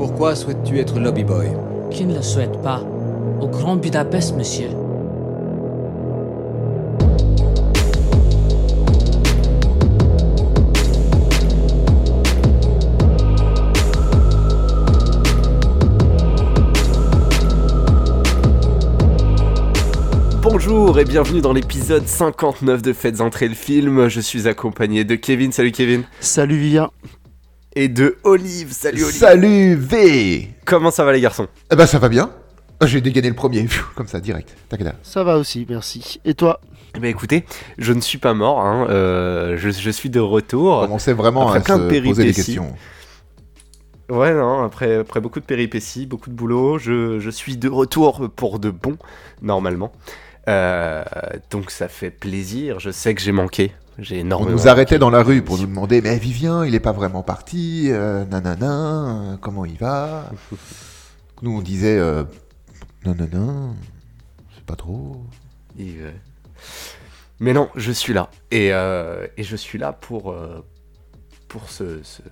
Pourquoi souhaites-tu être lobby boy? Qui ne le souhaite pas Au Grand Budapest, monsieur. Bonjour et bienvenue dans l'épisode 59 de Faites entrer le film. Je suis accompagné de Kevin, salut Kevin, Salut Vivien. Et de Olive, salut Olive. Salut V Comment ça va les garçons? Eh ben ça va bien. J'ai dégainé le premier, comme ça, direct. T'inquiète. Ça va aussi, merci. Et toi? Eh ben écoutez, je ne suis pas mort, hein, euh, je, je suis de retour. Commençait vraiment Après à plein se de poser des péripéties. questions. Ouais, non, après, après beaucoup de péripéties, beaucoup de boulot, je, je suis de retour pour de bon, normalement. Euh, donc ça fait plaisir, je sais que j'ai manqué, On nous arrêtait dans la rue pour nous demander Mais Vivien, il est pas vraiment parti, euh, nanana, euh, comment il va? Nous on disait euh, Nanana, c'est pas trop. Euh, Mais non, je suis là. Et, euh, et je suis là pour, pour ce, ce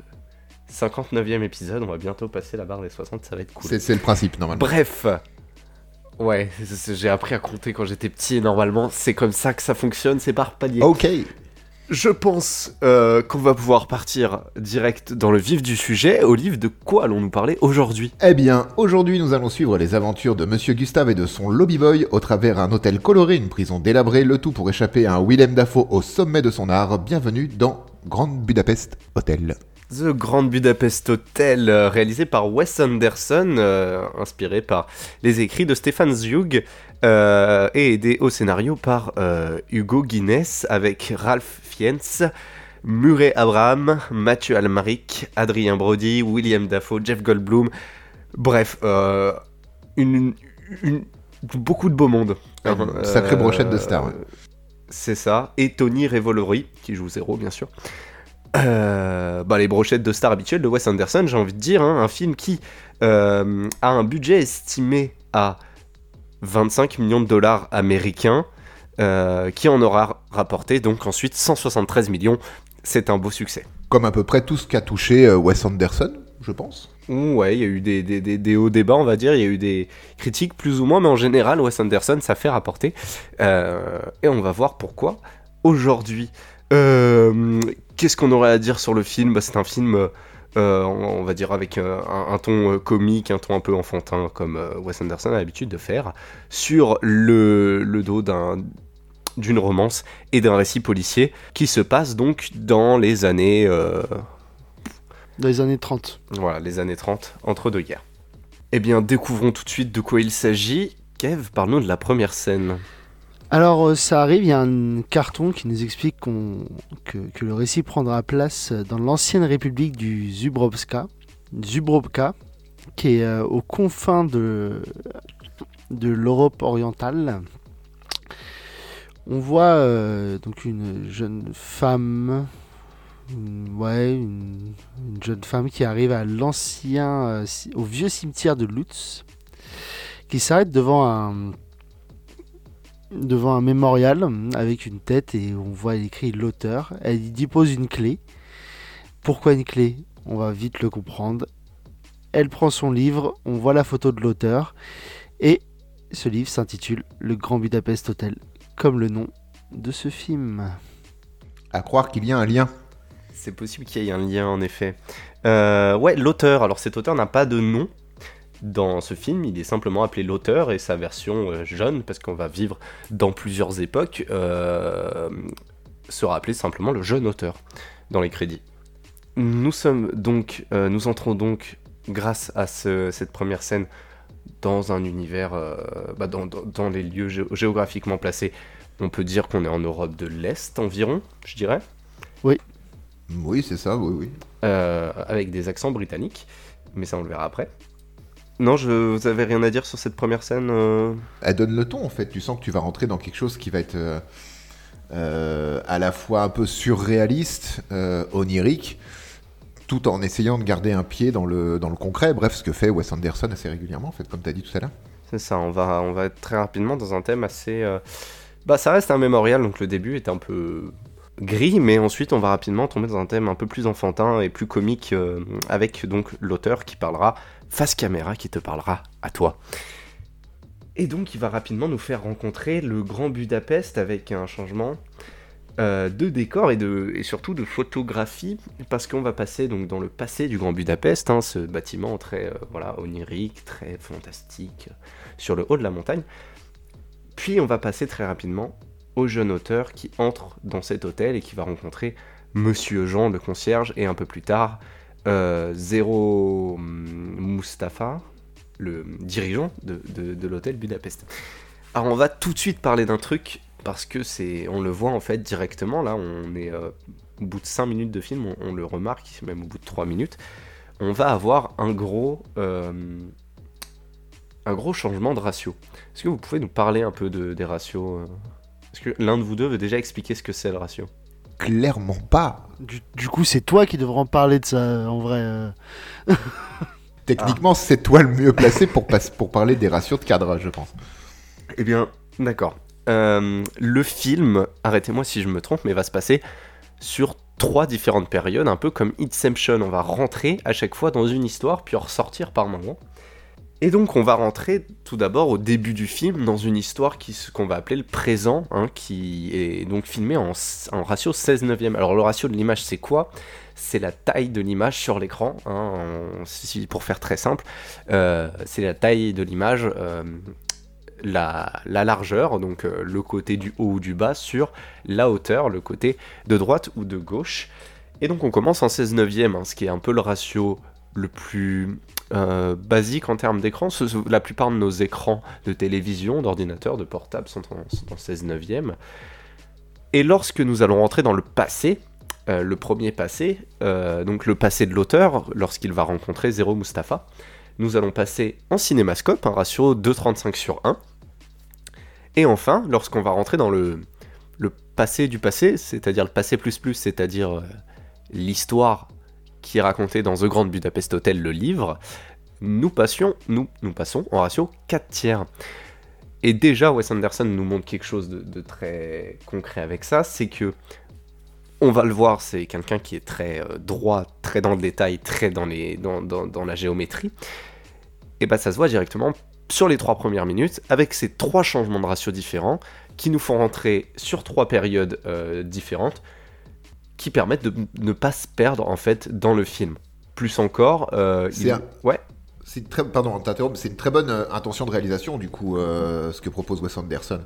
59e épisode. On va bientôt passer la barre des 60, ça va être cool. C'est le principe normalement. Bref. Ouais, j'ai appris à compter quand j'étais petit et normalement c'est comme ça que ça fonctionne, c'est par palier. Ok. Je pense euh, qu'on va pouvoir partir direct dans le vif du sujet. Olive, de quoi allons-nous parler aujourd'hui? Eh bien, aujourd'hui nous allons suivre les aventures de Monsieur Gustave et de son lobby boy au travers un hôtel coloré, une prison délabrée, le tout pour échapper à un Willem Dafoe au sommet de son art. Bienvenue dans Grande Budapest Hotel. The Grand Budapest Hotel, euh, réalisé par Wes Anderson, euh, inspiré par les écrits de Stefan Zweig euh, et aidé au scénario par euh, Hugo Guinness avec Ralph Fiennes, Murray Abraham, Mathieu Almaric, Adrien Brody, William Dafoe, Jeff Goldblum. Bref, une, une- beaucoup de beau monde. Une sacrée brochette de stars, ouais. C'est ça. Et Tony Revolori, qui joue zéro, bien sûr. Euh, bah, les brochettes de stars habituelles de Wes Anderson, j'ai envie de dire, hein, un film qui euh, a un budget estimé à 25 millions de dollars américains, euh, qui en aura rapporté donc ensuite 173 millions. C'est un beau succès. Comme à peu près tout ce qu'a touché Wes Anderson, je pense. Ouais, il y a eu des, des, des- des hauts débats, on va dire, il y a eu des critiques plus ou moins, mais en général, Wes Anderson, ça fait rapporter. Et on va voir pourquoi aujourd'hui. Euh, Qu'est-ce qu'on aurait à dire sur le film? Bah, C'est un film, euh, on, on va dire, avec euh, un, un ton euh, comique, un ton un peu enfantin, comme euh, Wes Anderson a l'habitude de faire, sur le, le dos d'un d'une romance et d'un récit policier qui se passe donc dans les années euh, Dans les années 30. voilà, les années 30, entre deux guerres. Eh bien, découvrons tout de suite de quoi il s'agit. Kev, parle-nous de la première scène. Alors euh, ça arrive, il y a un carton qui nous explique que, le récit prendra place dans l'ancienne république du Zubrovka, Zubrovka qui est euh, aux confins de, l'Europe orientale. On voit euh, donc une jeune femme, ouais, une, une jeune femme qui arrive à l'ancien, ci- au vieux cimetière de Lutz, qui s'arrête devant un, devant un mémorial avec une tête et on voit écrit l'auteur. Elle y dépose une clé. Pourquoi une clé? On va vite le comprendre. Elle prend son livre, on voit la photo de l'auteur et ce livre s'intitule Le Grand Budapest Hotel, comme le nom de ce film. À croire qu'il y a un lien. C'est possible qu'il y ait un lien, en effet. Euh, ouais, l'auteur. Alors, cet auteur n'a pas de nom dans ce film. Il est simplement appelé l'auteur et sa version euh, jeune, parce qu'on va vivre dans plusieurs époques, euh, sera appelé simplement le jeune auteur dans les crédits. Nous sommes donc, euh, nous entrons donc, grâce à ce- cette première scène, dans un univers, euh, bah, dans, dans- dans les lieux gé- géographiquement placés. On peut dire qu'on est en Europe de l'Est environ, je dirais. Oui, c'est ça, oui, oui. Euh, avec des accents britanniques, mais ça on le verra après. Non, je, vous avez rien à dire sur cette première scène euh Elle donne le ton en fait. Tu sens que tu vas rentrer dans quelque chose qui va être euh, euh, à la fois un peu surréaliste, onirique, tout en essayant de garder un pied dans le, dans le concret. Bref, ce que fait Wes Anderson assez régulièrement, en fait, comme tu as dit tout à l'heure. C'est ça, on va, on va être très rapidement dans un thème assez... Bah ça reste un mémorial, donc le début est un peu gris, mais ensuite on va rapidement tomber dans un thème un peu plus enfantin et plus comique euh, avec donc l'auteur qui parlera face caméra, qui te parlera à toi. Et donc il va rapidement nous faire rencontrer le Grand Budapest avec un changement euh, de décor et, de, et surtout de photographie, parce qu'on va passer donc dans le passé du Grand Budapest, hein, ce bâtiment très euh, voilà onirique, très fantastique, sur le haut de la montagne. Puis on va passer très rapidement jeune auteur qui entre dans cet hôtel et qui va rencontrer Monsieur Jean, le concierge, et un peu plus tard, euh, Zéro Mustapha, le dirigeant de, de- l'hôtel Budapest. Alors on va tout de suite parler d'un truc, parce que c'est, on le voit en fait directement, là on est euh, au bout de 5 minutes de film, on, le remarque, même au bout de 3 minutes, on va avoir un gros, euh, un gros changement de ratio. Est-ce que vous pouvez nous parler un peu de, des ratios Est-ce que l'un de vous deux veut déjà expliquer ce que c'est le ratio? Clairement pas. Du, du coup, c'est toi qui devrais en parler de ça, en vrai. euh. Techniquement, c'est toi le mieux placé pour, pas- pour parler des ratios de cadrage, je pense. Eh bien, d'accord. Euh, le film, arrêtez-moi si je me trompe, mais va se passer sur trois différentes périodes, un peu comme Inception. On va rentrer à chaque fois dans une histoire, puis en ressortir par moment. Et donc, on va rentrer tout d'abord au début du film dans une histoire qui qu'on va appeler le présent, hein, qui est donc filmé en, ratio 16 neuvième. Alors, le ratio de l'image, c'est quoi? C'est la taille de l'image sur l'écran, hein, pour faire très simple. Euh, c'est la taille de l'image. euh, la, la largeur, donc euh, le côté du haut ou du bas, sur la hauteur, le côté de droite ou de gauche. Et donc on commence en 16 neuvième, hein, ce qui est un peu le ratio le plus euh, basique en termes d'écran. La plupart de nos écrans de télévision, d'ordinateur, de portable sont en, sont en 16 neuvième. Et lorsque nous allons rentrer dans le passé, euh, le premier passé, euh, donc le passé de l'auteur, lorsqu'il va rencontrer Zéro Mustapha, nous allons passer en cinémascope, un ratio 2,35 sur 1. Et enfin, lorsqu'on va rentrer dans le, le passé du passé, c'est-à-dire le passé plus plus, c'est-à-dire l'histoire qui est dans The Grand Budapest Hotel, le livre, nous, passions, nous, nous passons en ratio 4 tiers. Et déjà, Wes Anderson nous montre quelque chose de, très concret avec ça, c'est que, on va le voir, c'est quelqu'un qui est très euh, droit, très dans le détail, très dans la géométrie. Et bah ça se voit directement sur les trois premières minutes, avec ces trois changements de ratio différents, qui nous font rentrer sur trois périodes euh, différentes, qui permettent de ne pas se perdre en fait dans le film. Plus encore, euh, C'est il- un- ouais, C'est une très, pardon, c'est une très bonne euh, intention de réalisation, du coup, euh, ce que propose Wes Anderson.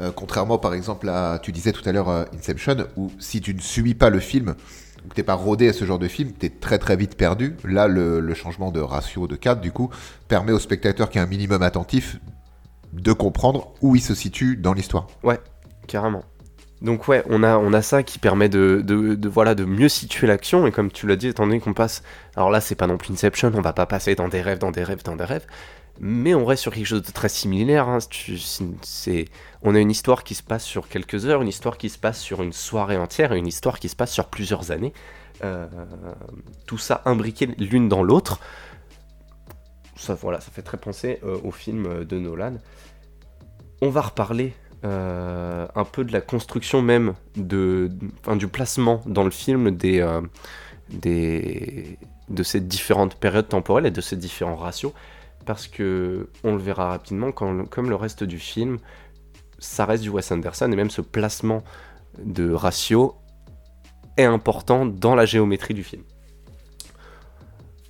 Euh, contrairement, par exemple, à, tu disais tout à l'heure, Inception, où si tu ne suis pas le film, ou que t'es pas rodé à ce genre de film, t'es très très vite perdu. Là, le, le changement de ratio de 4, du coup, permet au spectateur qui est un minimum attentif de comprendre où il se situe dans l'histoire. Carrément. Donc ouais, on a, on a ça qui permet de, de, voilà, de mieux situer l'action, et comme tu l'as dit, étant donné qu'on passe... Alors là, c'est pas non plus Inception, on va pas passer dans des rêves, dans des rêves, dans des rêves, mais on reste sur quelque chose de très similaire. hein. C'est, on a une histoire qui se passe sur quelques heures, une histoire qui se passe sur une soirée entière, et une histoire qui se passe sur plusieurs années. Euh, tout ça imbriqué l'une dans l'autre. Ça, voilà, ça fait très penser euh, au film euh, de Nolan. On va reparler euh, un peu de la construction même de, du placement dans le film des, euh, des, de ces différentes périodes temporelles et de ces différents ratios, parce que on le verra rapidement, comme le reste du film, ça reste du Wes Anderson et même ce placement de ratio est important dans la géométrie du film.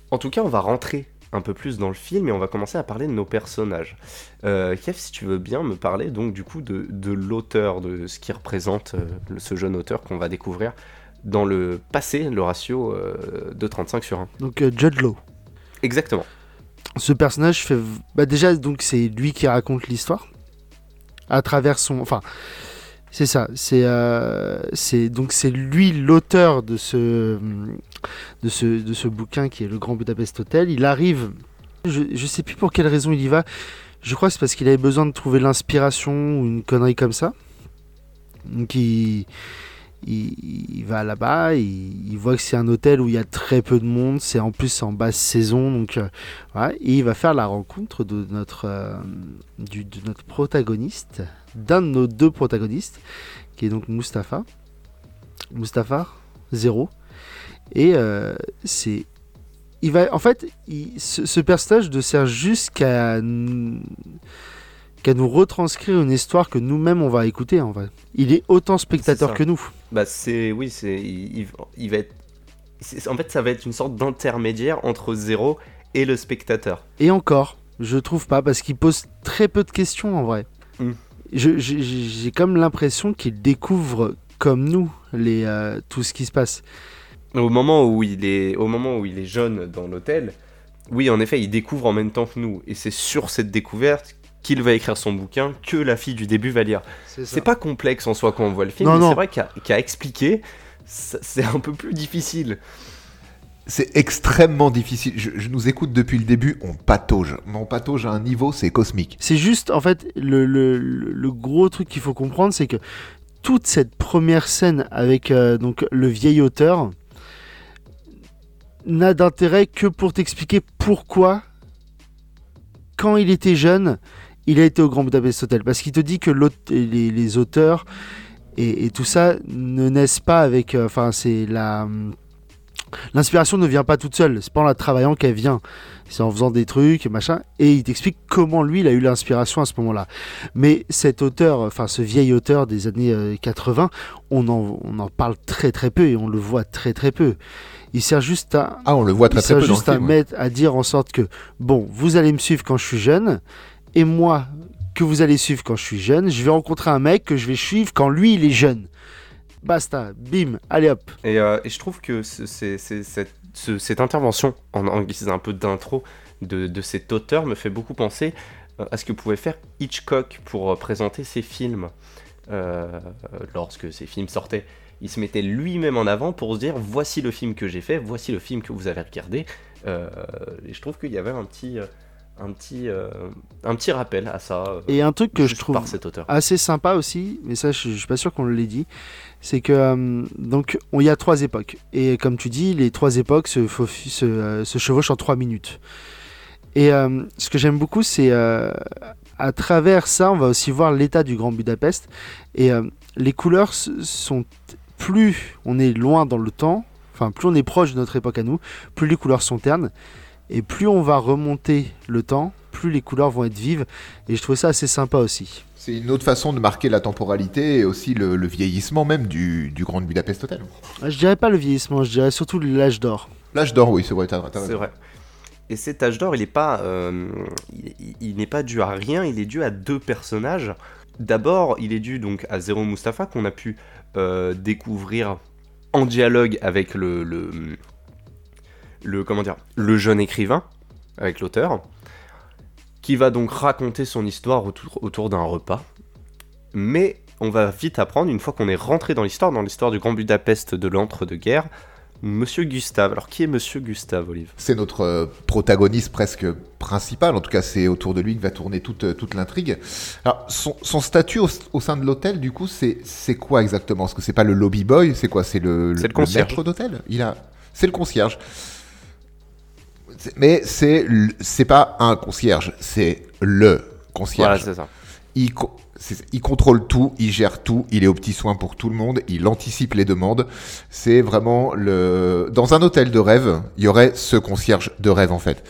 En tout cas, on va rentrer un peu plus dans le film et on va commencer à parler de nos personnages. Euh, Kev, si tu veux bien me parler donc du coup de, de l'auteur, de ce qui représente euh, ce jeune auteur qu'on va découvrir dans le passé, le ratio euh, de 35 sur 1. Donc, Judd Law. Exactement. Ce personnage fait. Bah, déjà, donc, c'est lui qui raconte l'histoire. À travers son. Enfin. C'est ça, c'est euh, c'est donc c'est lui l'auteur de ce de ce de ce bouquin qui est le Grand Budapest Hotel. Il arrive, je je sais plus pour quelle raison il y va. Je crois que c'est parce qu'il avait besoin de trouver l'inspiration ou une connerie comme ça. Donc il il, va là-bas, il, voit que c'est un hôtel où il y a très peu de monde, c'est en plus en basse saison, donc euh, et il va faire la rencontre de notre, euh, du, de notre protagoniste, d'un de nos deux protagonistes, qui est donc Mustapha. Mustapha, zéro. Et euh, c'est. Il va, en fait, il- ce, ce personnage ne sert juste qu'à qu'à nous retranscrire une histoire que nous-mêmes on va écouter en vrai. Il est autant spectateur que nous. Bah c'est oui, c'est il, il- il va être en fait ça va être une sorte d'intermédiaire entre Zéro et le spectateur. Et encore, je trouve pas, parce qu'il pose très peu de questions en vrai. Mm. J'ai comme l'impression qu'il découvre comme nous les, euh, tout ce qui se passe. Au moment où il est au moment où il est jeune dans l'hôtel, oui, en effet, il découvre en même temps que nous et c'est sur cette découverte qu'il va écrire son bouquin que la fille du début va lire. C'est pas complexe en soi quand on voit le film, Non, mais c'est vrai qu'à qu'à expliquer, c'est un peu plus difficile. C'est extrêmement difficile. Je, nous écoute depuis le début, on patauge. Mais on patauge à un niveau, c'est cosmique. C'est juste, en fait, le, gros truc qu'il faut comprendre, c'est que toute cette première scène avec euh, donc le vieil auteur n'a d'intérêt que pour t'expliquer pourquoi, quand il était jeune, il a été au Grand Budapest Hotel. Parce qu'il te dit que les, auteurs et, tout ça ne naissent pas avec. euh, Enfin, c'est la. L'inspiration ne vient pas toute seule, c'est pas en la travaillant qu'elle vient. C'est en faisant des trucs, machin. Et il t'explique comment lui, il a eu l'inspiration à ce moment-là. Mais cet auteur, enfin ce vieil auteur des années euh, 80, on en, on en parle très très peu et on le voit très très peu. Il sert juste à, Ah, on le voit il très dans le à film. ouais. mettre, à dire en sorte que, bon, vous allez me suivre quand je suis jeune, et moi, que vous allez suivre quand je suis jeune, je vais rencontrer un mec que je vais suivre quand lui, il est jeune. Basta, bim, allez hop. Et, euh, je trouve que cette, ce- cette intervention, en, en guise un peu d'intro de, cet auteur, me fait beaucoup penser euh, à ce que pouvait faire Hitchcock pour euh, présenter ses films lorsque ses films sortaient. Il se mettait lui-même en avant pour se dire voici le film que j'ai fait, voici le film que vous avez regardé. Et je trouve qu'il y avait un petit, un petit, euh, un petit rappel à ça. euh, Et un truc que je trouve par cet auteur. assez sympa aussi, mais ça je, je suis pas sûr qu'on l'ait dit, c'est que euh, donc on- il y a trois époques et comme tu dis, les trois époques se, faufi- se, euh, se chevauchent en trois minutes. Et ce que j'aime beaucoup, c'est à travers ça, on va aussi voir l'état du Grand Budapest et les couleurs sont plus on est loin dans le temps, enfin plus on est proche de notre époque à nous, plus les couleurs sont ternes et plus on va remonter le temps, plus les couleurs vont être vives et je trouve ça assez sympa aussi. C'est une autre façon de marquer la temporalité et aussi le, le vieillissement même du, du Grand Budapest Hotel. Je dirais pas le vieillissement, je dirais surtout l'âge d'or. L'âge d'or, oui, c'est vrai, C'est vrai. Et cet âge d'or, il est pas, euh, il, il- il n'est pas dû à rien, il est dû à deux personnages. D'abord, il est dû donc à Zero Mustafa qu'on a pu euh, découvrir en dialogue avec le, le, le comment dire, le jeune écrivain, avec l'auteur, qui va donc raconter son histoire autour, autour d'un repas. Mais on va vite apprendre, une fois qu'on est rentré dans l'histoire, dans l'histoire du Grand Budapest de l'entre-deux-guerres, Monsieur Gustave. Alors qui est Monsieur Gustave, Olive? C'est notre euh, protagoniste presque principal, en tout cas c'est autour de lui que va tourner toute, euh, toute l'intrigue. Alors son, son statut au, au sein de l'hôtel, du coup, c'est quoi exactement? Parce que c'est pas le lobby boy, c'est quoi? C'est le, C'est le concierge. maître d'hôtel? Il a, c'est le concierge. Mais c'est c'est pas un concierge, c'est le Voilà, concierge. c'est ça. il, il contrôle tout, il gère tout, il est aux petits soins pour tout le monde, il anticipe les demandes. C'est vraiment le. Dans un hôtel de rêve, il y aurait ce concierge de rêve en fait.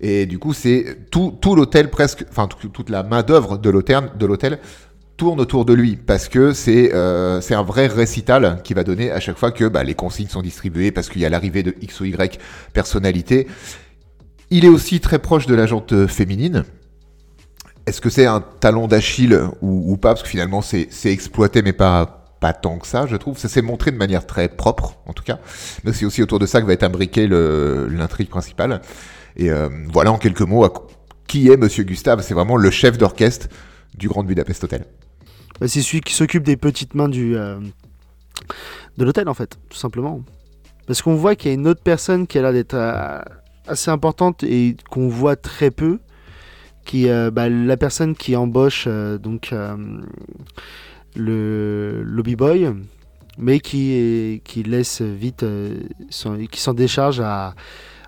Et du coup, c'est tout, tout l'hôtel presque, enfin tout- toute la main d'œuvre de l'hôtel, de l'hôtel tourne autour de lui parce que c'est euh, c'est un vrai récital qui va donner à chaque fois que bah, les consignes sont distribuées parce qu'il y a l'arrivée de X ou Y personnalité. Il est aussi très proche de la jante féminine. Est-ce que c'est un talon d'Achille ou, pas? Parce que finalement, c'est exploité, mais pas, pas tant que ça, je trouve. Ça s'est montré de manière très propre, en tout cas. Mais c'est aussi autour de ça que va être imbriqué le- l'intrigue principale. Et euh, voilà, en quelques mots, qui est Monsieur Gustave C'est vraiment le chef d'orchestre du Grand Budapest Hotel. Bah, c'est celui qui s'occupe des petites mains du, euh, de l'hôtel, en fait, tout simplement. Parce qu'on voit qu'il y a une autre personne qui a l'air d'être euh, assez importante et qu'on voit très peu, qui euh, bah, la personne qui embauche euh, donc euh, le lobby boy, mais qui, qui laisse vite, euh, qui s'en décharge à,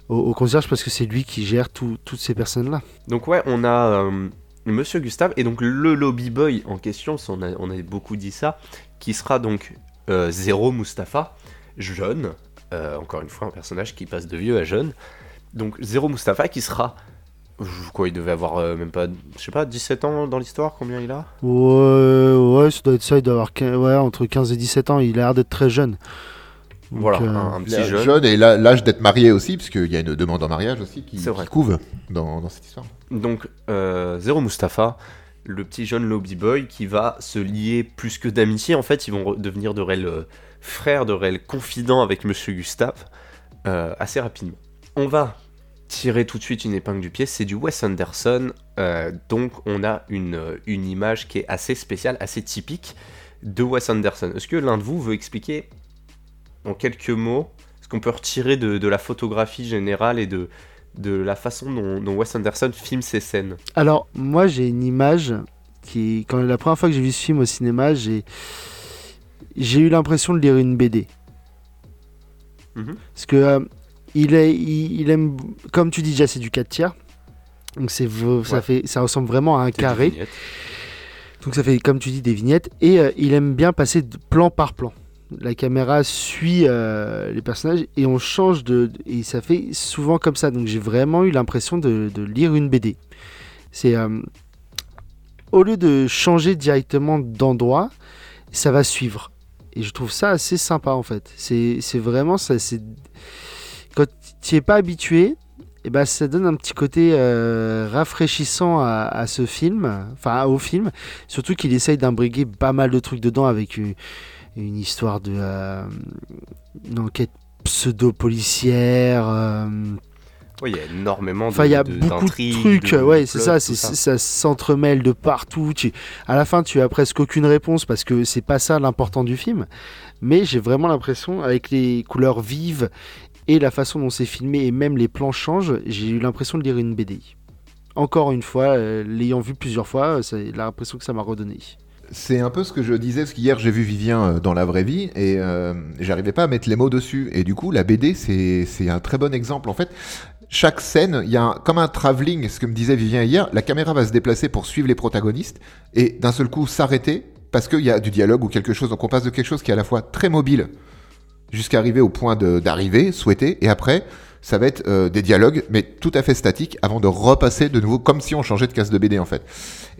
au, concierge parce que c'est lui qui gère tout- toutes ces personnes-là. Donc ouais, on a Monsieur Gustave et donc le lobby boy en question, on a, on a beaucoup dit ça, qui sera donc Zero Mustapha, jeune, encore une fois un personnage qui passe de vieux à jeune. Donc Zero Mustapha qui sera, je- quoi, il devait avoir euh, même pas, je sais pas, 17 ans dans l'histoire, combien il a? Ouais, ouais, ça doit être ça. Il doit avoir quin- ouais, entre 15 et 17 ans. Il a l'air d'être très jeune. Donc, Voilà, euh, un, un petit jeune. jeune et l'âge d'être marié aussi, parce qu'il y a une demande en mariage aussi qui, qui couve dans, dans cette histoire. Donc, euh, Zero Mustapha, le petit jeune lobby boy qui va se lier plus que d'amitié. En fait, ils vont devenir de réels frères, de réels confidents avec Monsieur Gustave euh, assez rapidement. On va tirer tout de suite une épingle du pied. C'est du Wes Anderson. euh, donc, on a une, une image qui est assez spéciale, assez typique de Wes Anderson. Est-ce que l'un de vous veut expliquer en quelques mots ce qu'on peut retirer de, de la photographie générale et de, de la façon dont, dont Wes Anderson filme ses scènes? Alors, moi, j'ai une image qui, quand la première fois que j'ai vu ce film au cinéma, j'ai j'ai eu l'impression de lire une BD. Mhm. Parce que euh, il, est, il, il aime, comme tu dis déjà, c'est du 4 tiers. Donc c'est ça Ouais. fait, ça ressemble vraiment à un carré. Donc ça fait, comme tu dis, des vignettes. Et euh, il aime bien passer de plan par plan. La caméra suit euh, les personnages et on change de... Et ça fait souvent comme ça. Donc j'ai vraiment eu l'impression de, de lire une BD. C'est... euh, au lieu de changer directement d'endroit, ça va suivre. Et je trouve ça assez sympa en fait. C'est vraiment ça. c'est tu n'y es pas habitué, et ben, ça donne un petit côté euh, rafraîchissant à, à ce film, enfin au film. Surtout qu'il essaye d'imbriguer pas mal de trucs dedans avec une, une histoire de. euh, une enquête pseudo-policière. euh, Ouais, il y a énormément de Enfin, il y a de- beaucoup de trucs, de ouais, c'est ça, ça s'entremêle de partout. Tu, à la fin, tu as presque aucune réponse parce que c'est pas ça l'important du film. Mais j'ai vraiment l'impression, avec les couleurs vives et la façon dont c'est filmé et même les plans changent, j'ai eu l'impression de lire une BD. Encore une fois, euh, l'ayant vu plusieurs fois, c'est l'impression que ça m'a redonné. C'est un peu ce que je disais, parce qu'hier j'ai vu Vivien euh, dans la vraie vie et euh, j'arrivais pas à mettre les mots dessus. Et du coup, la BD, c'est c'est un très bon exemple. En fait, chaque scène, il y a un- comme un travelling, ce que me disait Vivien hier, la caméra va se déplacer pour suivre les protagonistes et d'un seul coup s'arrêter parce qu'il y a du dialogue ou quelque chose. Donc on passe de quelque chose qui est à la fois très mobile jusqu'à arriver au point d'arriver, souhaité, et après, ça va être euh, des dialogues, mais tout à fait statiques, avant de repasser de nouveau, comme si on changeait de case de BD en fait.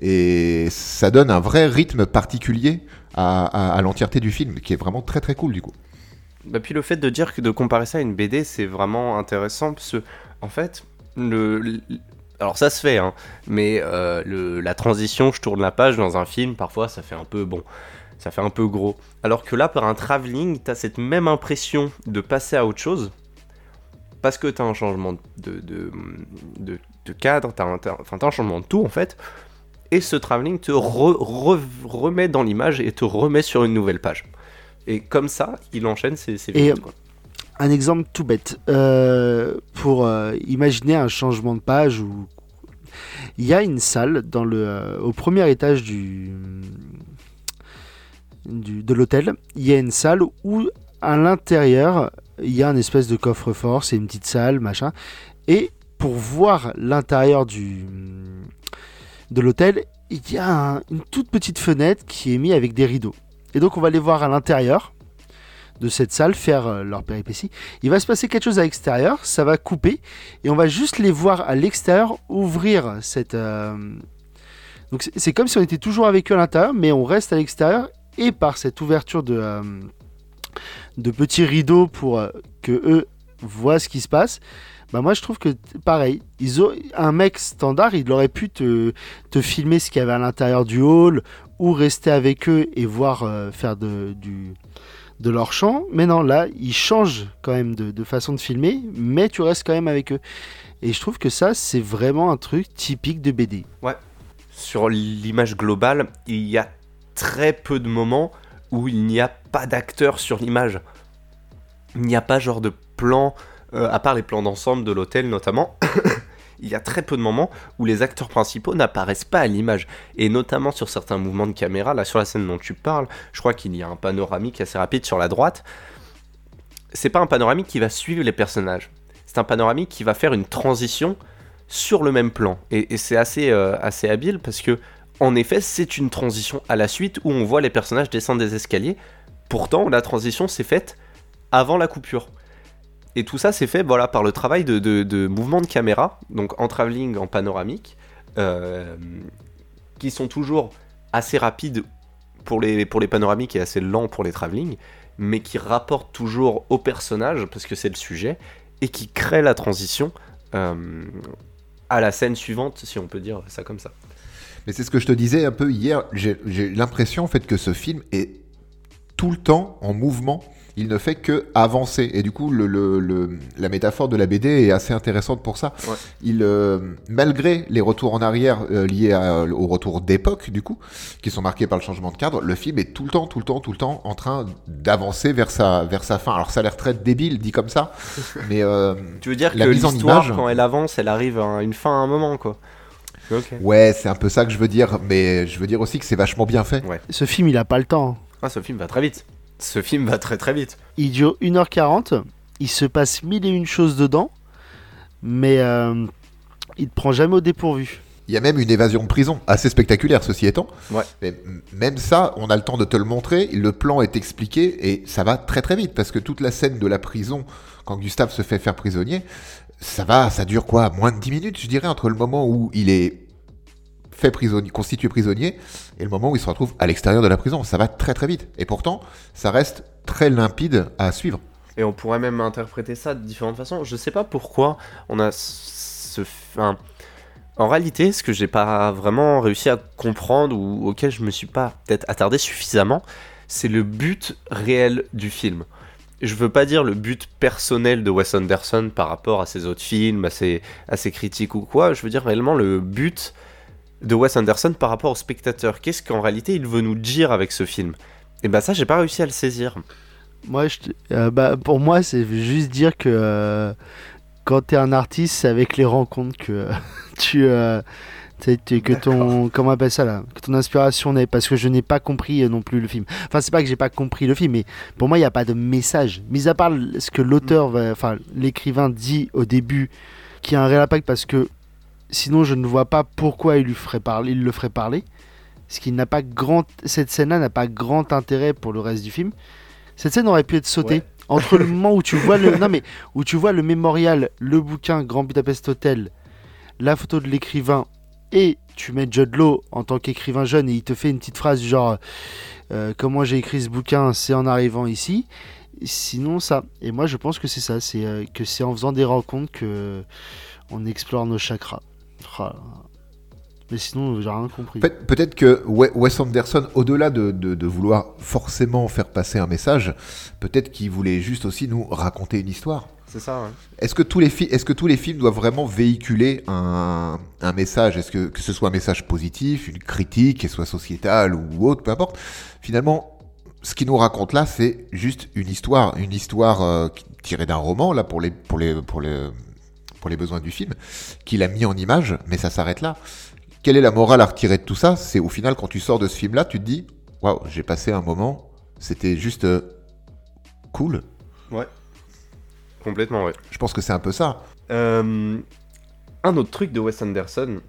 Et ça donne un vrai rythme particulier à, l'entièreté du film, qui est vraiment très très cool du coup. Bah, puis le fait de dire que de comparer ça à une BD, c'est vraiment intéressant parce en fait, le, alors ça se fait, hein, mais euh, la transition, je tourne la page dans un film, parfois ça fait un peu bon, ça fait un peu gros. Alors que là, par un travelling, t'as cette même impression de passer à autre chose parce que t'as un changement de, de, de, de cadre, t'as un, enfin, t'as un changement de tout en fait. Et ce travelling te re- re- remet dans l'image et te remet sur une nouvelle page. Et comme ça, il enchaîne ses, Et-. Un exemple tout bête. Euh, pour euh, imaginer un changement de page où il y a une salle dans le, euh, au premier étage du, de l'hôtel. Il y a une salle où à l'intérieur il y a un espèce de coffre-fort. C'est une petite salle, machin. Et pour voir l'intérieur du de l'hôtel, il y a un- une toute petite fenêtre qui est mise avec des rideaux. Et donc on va les voir à l'intérieur de cette salle faire euh, leur péripétie. Il va se passer quelque chose à l'extérieur, ça va couper, et on va juste les voir à l'extérieur ouvrir cette... euh, Donc c'est comme si on était toujours avec eux à l'intérieur, mais on reste à l'extérieur, et par cette ouverture de, euh, de petits rideaux pour euh, que eux voient ce qui se passe, bah moi je trouve que pareil, un mec standard, il aurait pu te, filmer ce qu'il y avait à l'intérieur du hall, ou rester avec eux et voir euh, faire de, de leur chant. Mais non, là, ils changent quand même de, de façon de filmer, mais tu restes quand même avec eux. Et je trouve que ça, c'est vraiment un truc typique de BD. Sur l'image globale, il y a très peu de moments où il n'y a pas d'acteur sur l'image. Il n'y a pas genre de plan, euh, à part les plans d'ensemble de l'hôtel notamment. il y a très peu de moments où les acteurs principaux n'apparaissent pas à l'image. Et notamment sur certains mouvements de caméra, là sur la scène dont tu parles, je crois qu'il y a un panoramique assez rapide sur la droite. C'est pas un panoramique qui va suivre les personnages. C'est un panoramique qui va faire une transition sur le même plan. Et, c'est assez, euh, assez habile parce que, en effet, c'est une transition à la suite où on voit les personnages descendre des escaliers Pourtant, la transition s'est faite avant la coupure. Et tout ça, c'est fait voilà, par le travail de, de, de caméra, donc en travelling, en panoramique, euh, qui sont toujours assez rapides pour les, pour les panoramiques et assez lents pour les travelling, mais qui rapportent toujours au personnage, parce que c'est le sujet, et qui créent la transition euh, à la scène suivante, si on peut dire ça comme ça. Mais c'est ce que je te disais un peu hier. J'ai l'impression en fait que ce film est tout le temps en mouvement. Il ne fait que avancer. Et du coup, le, le- le- la métaphore de la BD est assez intéressante pour ça. Ouais. Il, euh, malgré les retours en arrière euh, liés à- au retour d'époque, du coup, qui sont marqués par le changement de cadre, le film est tout le temps, tout le temps, tout le temps en train d'avancer vers sa, vers sa fin. Alors ça a l'air très débile dit comme ça, mais euh, Tu veux dire La que l'histoire, image. quand elle avance, elle arrive à une fin à un moment, quoi. Ouais, c'est un peu ça que je veux dire. Mais je veux dire aussi que c'est vachement bien fait. Ce film, il a pas le temps. Ah, ce film va très vite. Ce film va très très vite. Il dure 1h40, il se passe mille et une choses dedans, mais euh, il te prend jamais au dépourvu. Il y a même une évasion de prison, assez spectaculaire ceci étant. Ouais. Mais même ça, on a le temps de te le montrer, le plan est expliqué et ça va très très vite parce que toute la scène de la prison, quand Gustave se fait faire prisonnier, ça va, ça dure quoi? Moins de 10 minutes, je dirais, entre le moment où il est fait prisonnier, constitué prisonnier et le moment où il se retrouve à l'extérieur de la prison. Ça va très très vite. Et pourtant, ça reste très limpide à suivre. Et on pourrait même interpréter ça de différentes façons. Je sais pas pourquoi on a ce. En réalité, ce que j'ai pas vraiment réussi à comprendre ou auquel je me suis pas peut-être attardé suffisamment, c'est le but réel du film. Je veux pas dire le but personnel de Wes Anderson par rapport à ses autres films, à ses, à critiques ou quoi. Je veux dire réellement le but de Wes Anderson par rapport au spectateur. Qu'est-ce qu'en réalité il veut nous dire avec ce film? Et ben ça, j'ai pas réussi à le saisir. Moi, euh, bah, pour moi, c'est juste dire que euh, quand tu es un artiste, c'est avec les rencontres que euh, tu, que ton comment on appelle ça là, que ton inspiration naît. Parce que je n'ai pas compris euh, non plus le film. Enfin, c'est pas que j'ai pas compris le film, mais pour moi, il n'y a pas de message. Mis à part ce que l'auteur, va- enfin l'écrivain dit au début, qui a un réel impact parce que sinon, je ne vois pas pourquoi il lui ferait parler, il le ferait parler. Ce qui n'a pas grand, cette scène-là n'a pas grand intérêt pour le reste du film. Cette scène aurait pu être sautée Ouais. entre le moment où tu vois le non mais où tu vois le mémorial, le bouquin Grand Budapest Hotel, la photo de l'écrivain et tu mets Judd Law en tant qu'écrivain jeune et il te fait une petite phrase genre euh, comment j'ai écrit ce bouquin, c'est en arrivant ici. Sinon ça. Et moi je pense que c'est ça, c'est euh, que c'est en faisant des rencontres que on explore nos chakras. Mais sinon j'ai rien compris. Peut-être que We- Wes Anderson, au-delà de, de- de vouloir forcément faire passer un message, peut-être qu'il voulait juste aussi nous raconter une histoire. C'est ça, ouais. Est-ce que, tous les fi- est-ce que tous les films doivent vraiment véhiculer un, un message? Est-ce que, que ce soit un message positif, une critique, qu'elle soit sociétale ou autre, peu importe Finalement, ce qu'il nous raconte là, c'est juste une histoire, une histoire euh, tirée d'un roman, là, pour les, pour les, pour les, pour les besoins du film, qu'il a mis en image, mais ça s'arrête là. Quelle est la morale à retirer de tout ça? C'est au final, quand tu sors de ce film-là, tu te dis Waouh, j'ai passé un moment, c'était juste euh, cool. Complètement, ouais. Je pense que c'est un peu ça. Euh, un autre truc de Wes Anderson,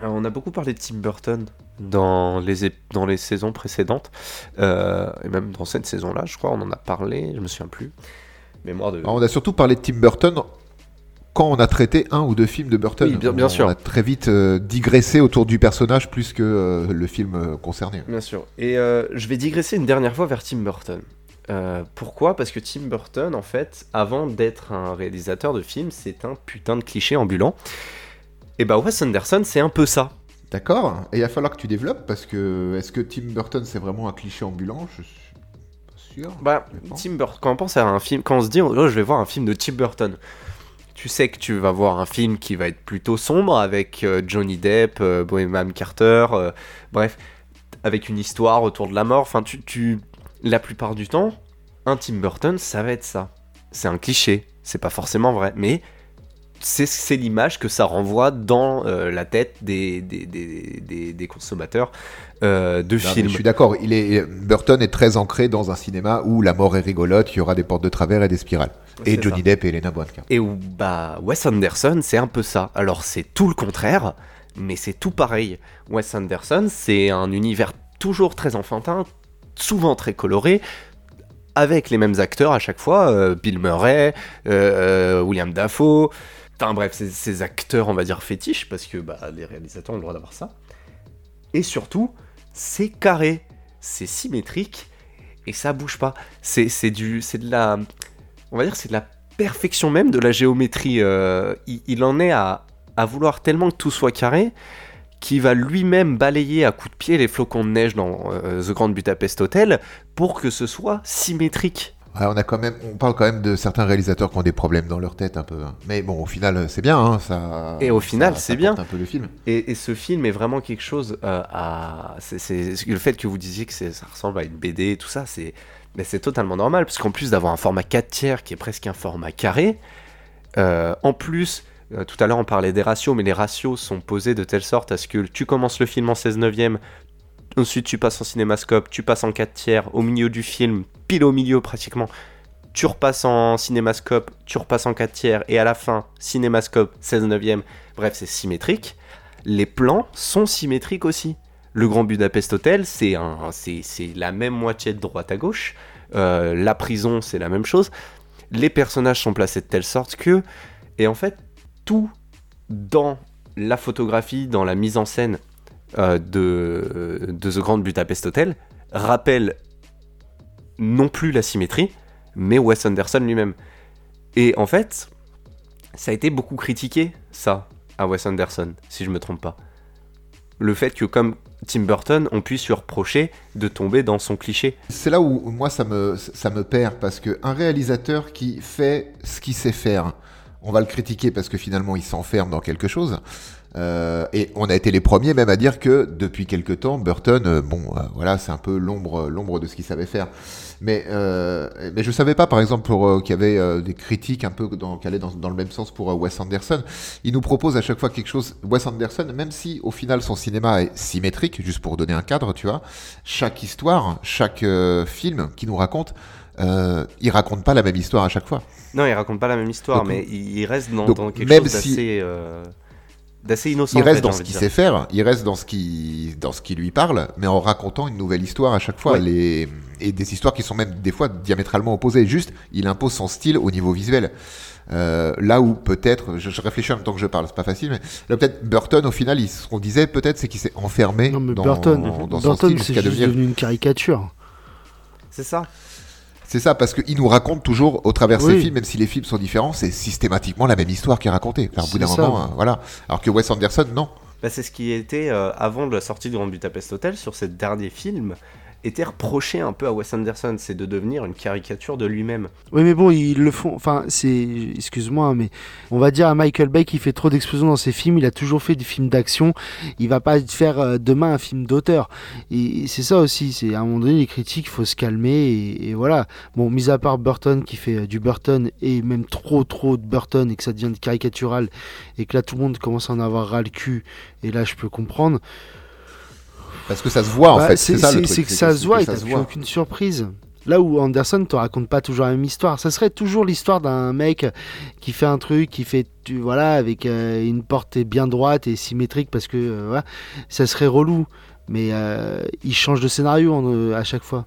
alors, on a beaucoup parlé de Tim Burton dans les, dans les saisons précédentes, euh, et même dans cette saison-là, je crois, on en a parlé, je me souviens plus. Mémoire de. Alors, on a surtout parlé de Tim Burton quand on a traité un ou deux films de Burton. Oui, bien- bien on sûr. a très vite euh, digressé autour du personnage plus que euh, le film concerné. Bien sûr. Et je vais digresser une dernière fois vers Tim Burton. Euh, pourquoi? Parce que Tim Burton, en fait, avant d'être un réalisateur de films, c'est un putain de cliché ambulant. Et bah Wes Anderson, c'est un peu ça. D'accord. Et il va falloir que tu développes parce que est-ce que Tim Burton c'est vraiment un cliché ambulant? Je suis pas sûr. Bah. Tim Burton, quand on pense à un film, quand on se dit, oh, je vais voir un film de Tim Burton, tu sais que tu vas voir un film qui va être plutôt sombre avec euh, Johnny Depp, euh, Bohemian Carter, bref, avec une histoire autour de la mort. Enfin, tu, tu, la plupart du temps, un Tim Burton, ça va être ça. C'est un cliché, c'est pas forcément vrai, mais c'est l'image que ça renvoie dans euh, la tête des, des, des, des- des consommateurs euh, de Non, films. je suis d'accord. Il est Burton est très ancré dans un cinéma où la mort est rigolote, il y aura des portes de travers et des spirales. Et Johnny ça. Depp et Elena Bonham Carter. Et où, bah, Wes Anderson, c'est un peu ça. Alors, c'est tout le contraire, mais c'est tout pareil. Wes Anderson, c'est un univers toujours très enfantin, souvent très coloré, avec les mêmes acteurs à chaque fois, euh, Bill Murray, euh, euh, William Dafoe, enfin bref, ces, acteurs, on va dire fétiches, parce que bah, les réalisateurs ont le droit d'avoir ça. Et surtout, c'est carré, c'est symétrique, et ça bouge pas. C'est du, c'est de la, on va dire, c'est de la perfection même de la géométrie. il, en est à vouloir tellement que tout soit carré qu'il va lui-même balayer à coups de pied les flocons de neige dans euh, The Grand Budapest Hotel pour que ce soit symétrique. On a quand même, on parle quand même de certains réalisateurs qui ont des problèmes dans leur tête un peu. hein. Mais bon, au final, c'est bien, hein, ça. Et au final, c'est bien. un peu le film. Et, et ce film est vraiment quelque chose euh, à. le fait que vous disiez que ça ressemble à une BD et tout ça, c'est. Mais c'est totalement normal, parce qu'en plus d'avoir un format 4 tiers qui est presque un format carré, euh, en plus, euh, tout à l'heure on parlait des ratios, mais les ratios sont posés de telle sorte à ce que tu commences le film en 16 neuvième, ensuite tu passes en cinémascope, tu passes en 4 tiers, au milieu du film, pile au milieu pratiquement, tu repasses en cinémascope, tu repasses en 4 tiers, et à la fin, cinémascope, 16 neuvième, bref, c'est symétrique. Les plans sont symétriques aussi. Le Grand Budapest Hotel, c'est la même moitié de droite à gauche. Euh, la prison, c'est la même chose. Les personnages sont placés de telle sorte que, et en fait, tout dans la photographie, dans la mise en scène euh, de, The Grand Budapest Hotel, rappelle non plus la symétrie, mais Wes Anderson lui-même. Et en fait, ça a été beaucoup critiqué, ça, à Wes Anderson, si je me trompe pas. Le fait que, comme Tim Burton, on puisse lui reprocher de tomber dans son cliché. C'est là où moi ça me, ça me perd parce que un réalisateur qui fait ce qu'il sait faire, on va le critiquer parce que finalement il s'enferme dans quelque chose. Euh, et on a été les premiers même à dire que depuis quelque temps, Burton, euh, bon, euh, voilà, c'est un peu l'ombre, l'ombre de ce qu'il savait faire. Mais, euh, mais je savais pas, par exemple, qu'il y avait des critiques un peu dans, qui allaient dans, dans le même sens pour Wes Anderson. Il nous propose à chaque fois quelque chose. Wes Anderson, même si au final son cinéma est symétrique, juste pour donner un cadre, tu vois, chaque histoire, chaque film qui nous raconte, euh, il raconte pas la même histoire à chaque fois. Non, il raconte pas la même histoire, Donc, mais il il reste dans, donc, dans quelque même chose si- d'assez euh, d'assez innocent. Il en reste fait, dans ce qu'il sait faire, il reste dans ce qui, dans ce qui lui parle, mais en racontant une nouvelle histoire à chaque fois. Ouais. Les, et des histoires qui sont même des fois diamétralement opposées. Juste, il impose son style au niveau visuel. Euh, là où peut-être, je, je réfléchis en même temps que je parle, c'est pas facile, mais là peut-être Burton au final, il, ce qu'on disait peut-être c'est qu'il s'est enfermé Non, mais dans, Burton, dans son Burton style c'est jusqu'à juste devenir. devenu une caricature. C'est ça. C'est ça, parce qu'il nous raconte toujours au travers de ses films, même si les films sont différents, c'est systématiquement la même histoire qui est racontée. Enfin, au bout d'un ça. moment, euh, voilà. Alors que Wes Anderson, non. Bah, c'est ce qui était, euh, avant de la sortie du Grand Budapest Hotel, sur ces derniers films, était reproché un peu à Wes Anderson, c'est de devenir une caricature de lui-même. Oui, mais bon, ils le font. Enfin, c'est. Excuse-moi, mais on va dire à Michael Bay qu'il fait trop d'explosions dans ses films. Il a toujours fait des films d'action. Il va pas faire euh, demain un film d'auteur. Et c'est ça aussi. C'est à un moment donné, les critiques, il faut se calmer. Et, et voilà. Bon, mis à part Burton qui fait euh, du Burton et même trop, trop de Burton et que ça devient caricatural et que là tout le monde commence à en avoir ras le cul. Et là, je peux comprendre. Parce que ça se voit, en Bah, fait. c'est C'est ça le c'est- truc. c'est que ça se voit et ça t'as plus aucune surprise. Là où Anderson te raconte pas toujours la même histoire, ça serait toujours l'histoire d'un mec qui fait un truc, qui fait tu, voilà avec euh, une porte bien droite et symétrique parce que euh, ça serait relou. Mais euh, il change de scénario en, à chaque fois.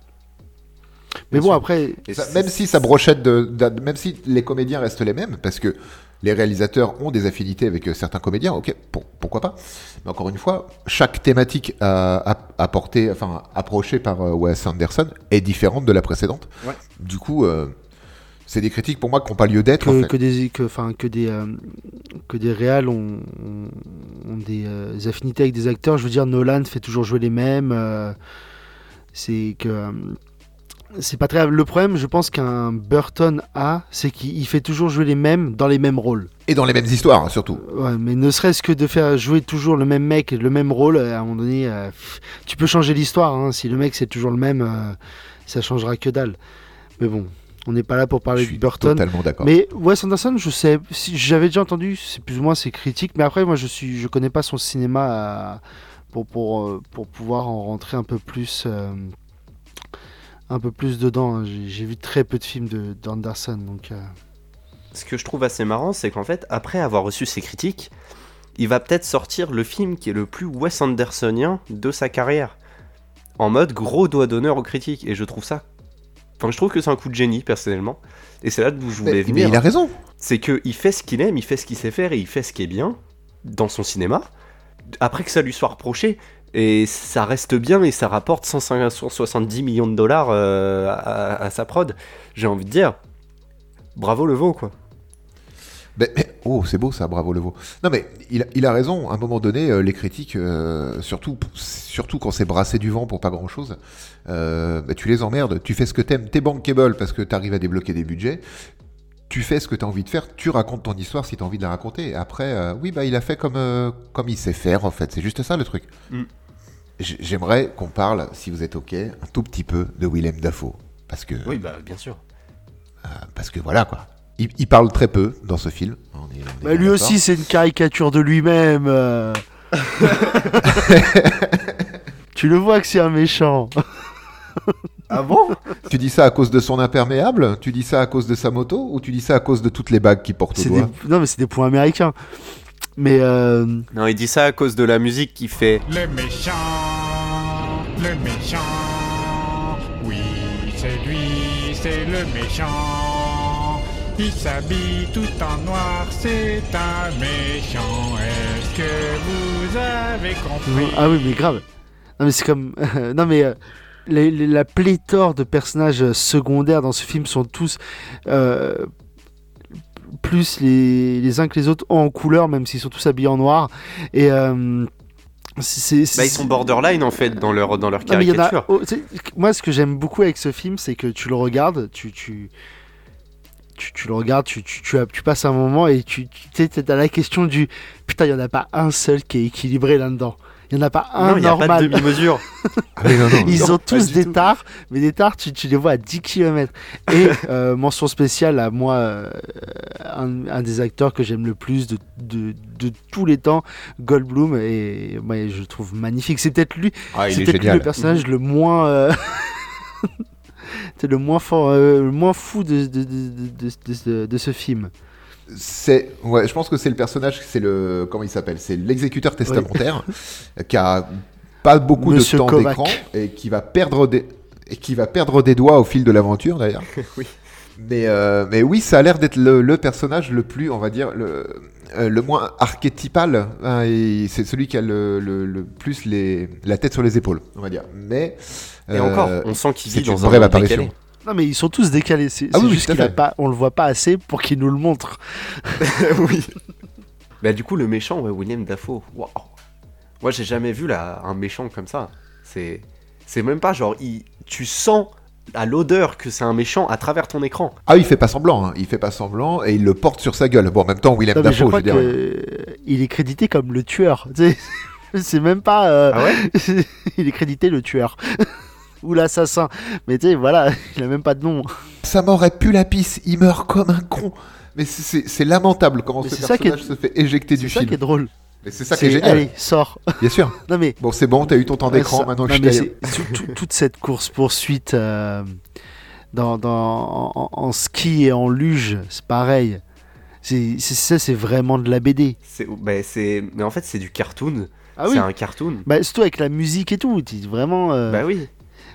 Mais bon sûr. après, Et Ça- même si sa brochette de, de- même si les comédiens restent les mêmes, parce que les réalisateurs ont des affinités avec euh, certains comédiens, ok, pour- pourquoi pas. Mais encore une fois, chaque thématique à- apportée, enfin approchée par euh, Wes Anderson est différente de la précédente. Ouais. Du coup, euh, c'est des critiques pour moi qui n'ont pas lieu d'être. que, en fait. que des que enfin que des euh, que des réals ont, ont- ont des euh, affinités avec des acteurs je veux dire Nolan fait toujours jouer les mêmes euh, c'est que euh, c'est pas très le problème je pense qu'un Burton a c'est qu'il il fait toujours jouer les mêmes dans les mêmes rôles Et dans les mêmes histoires, surtout. ouais, mais ne serait-ce que de faire jouer toujours le même mec le même rôle à un moment donné euh, tu peux changer l'histoire hein. si le mec c'est toujours le même euh, ça changera que dalle mais bon on n'est pas là pour Je parler de suis Burton totalement d'accord. mais Wes Anderson, je sais, si, j'avais déjà entendu, c'est plus ou moins ses critiques, mais après moi je suis, je connais pas son cinéma à- pour pour euh, pour pouvoir en rentrer un peu plus, euh, un peu plus dedans. J'ai vu très peu de films de d'Anderson, donc euh, Ce que je trouve assez marrant, c'est qu'en fait, après avoir reçu ces critiques, il va peut-être sortir le film qui est le plus Wes Andersonien de sa carrière. En mode gros doigt d'honneur aux critiques. Et je trouve ça Enfin, je trouve que c'est un coup de génie, personnellement. Et c'est là d'où je voulais Mais, mais venir. il a raison. C'est qu'il fait ce qu'il aime, il fait ce qu'il sait faire et il fait ce qui est bien dans son cinéma. Après que ça lui soit reproché, et ça reste bien et ça rapporte 150 170 millions de dollars euh, à, sa prod. J'ai envie de dire, bravo le quoi. Mais- oh, c'est beau ça, bravo Leveau. Non mais il, a- raison, à un moment donné, euh, les critiques, euh, surtout, quand c'est brassé du vent pour pas grand chose, tu les emmerdes, tu fais ce que t'aimes, t'es bankable parce que t'arrives à débloquer des budgets, tu fais ce que t'as envie de faire, tu racontes ton histoire si t'as envie de la raconter. Après, euh, oui, bah il a fait comme, euh, comme il sait faire en fait, c'est juste ça le truc. Mm. J'aimerais qu'on parle, si vous êtes ok, un tout petit peu de Willem Dafoe. Parce que, Oui, bah bien sûr. parce que voilà quoi. Il, il parle très peu dans ce film. On est- on est Bah, lui aussi, c'est une caricature de lui-même. euh. tu le vois que c'est un méchant. Ah bon? Tu dis ça à cause de son imperméable? Tu dis ça à cause de sa moto? Ou tu dis ça à cause de toutes les bagues qu'il porte au doigt? des... Non, mais c'est des points américains. Mais euh, Non, il dit ça à cause de la musique qui fait. Le méchant, le méchant, oui, c'est lui, c'est le méchant. Il s'habille tout en noir, c'est un méchant. Est-ce que vous avez compris? Ah oui, mais grave. Non, mais c'est comme. non, mais. La pléthore de personnages euh, secondaires dans ce film sont tous euh, plus les, les uns que les autres en couleur, même s'ils sont tous habillés en noir. Et euh, Bah, ils sont borderline en fait dans leur, dans leur Non, a- caricature. moi, ce que j'aime beaucoup avec ce film, c'est que tu le regardes, tu, tu, tu, tu le regardes, tu, tu, tu, as- tu passes un moment et tu, tu as la question du putain, il n'y en a pas un seul qui est équilibré là-dedans. Il n'y en a pas un non, il n'y a pas de normal. demi-mesure. Ah oui, non, non. Ils Non, ont tous des tout. tares, mais des tares, tu, tu les vois à 10 km. Et euh, mention spéciale à moi, euh, un, un des acteurs que j'aime le plus de, de, de tous les temps, Goldblum, et ouais, je le trouve magnifique. C'est peut-être lui, Ah, c'est peut-être le personnage le moins. euh, C'est le moins fort, euh, le moins fou de, de, de, de, de- de- de ce film. C'est, ouais, je pense que c'est le personnage, c'est le, comment il s'appelle? C'est l'exécuteur testamentaire qui a pas beaucoup Monsieur de temps Kovac. d'écran et qui va perdre des, et qui va perdre des doigts au fil de l'aventure d'ailleurs. Oui. Mais, euh, mais oui, ça a l'air d'être le, le personnage le plus, on va dire, le, euh, le moins archétypal. hein, et c'est celui qui a le, le, le plus les, la tête sur les épaules, on va dire. Mais Et euh, encore, on sent qu'il c'est vit une dans un brève monde apparition. décalé. Non, mais ils sont tous décalés. C'est Ah oui, oui, juste fait. pas, on le voit pas assez pour qu'il nous le montre. oui. Bah du coup le méchant, ouais, William Dafoe. Waouh. Moi j'ai jamais vu là un méchant comme ça. C'est c'est même pas genre il... tu sens à l'odeur que c'est un méchant à travers ton écran. Ah, il fait pas semblant, hein. il fait pas semblant et il le porte sur sa gueule. Bon, en même temps, Willem Non, je Dafoe, je crois veux dire. que il est crédité comme le tueur. C'est même pas. euh, Ah ouais il est crédité le tueur. Ou l'assassin. Mais tu sais, voilà, il a même pas de nom. Sa mort est pu la pisse, il meurt comme un con. Mais c'est- c'est c'est lamentable comment Mais ce c'est ça est- personnage se fait éjecter C'est du ça film. qui est drôle. Mais c'est ça qui est C'est- génial, Allez, sors. bien sûr. Non mais. Bon, c'est bon, t'as eu ton temps d'écran, Ouais, ça- maintenant non, je c'est- tout- toute cette course poursuite dans, dans, en, en ski et en luge, c'est pareil. C'est c'est- ça, c'est vraiment de la BD. C'est bah, c'est mais en fait c'est du cartoon. Ah oui. C'est un cartoon. Bah, surtout avec la musique et tout, vraiment. euh, Bah oui.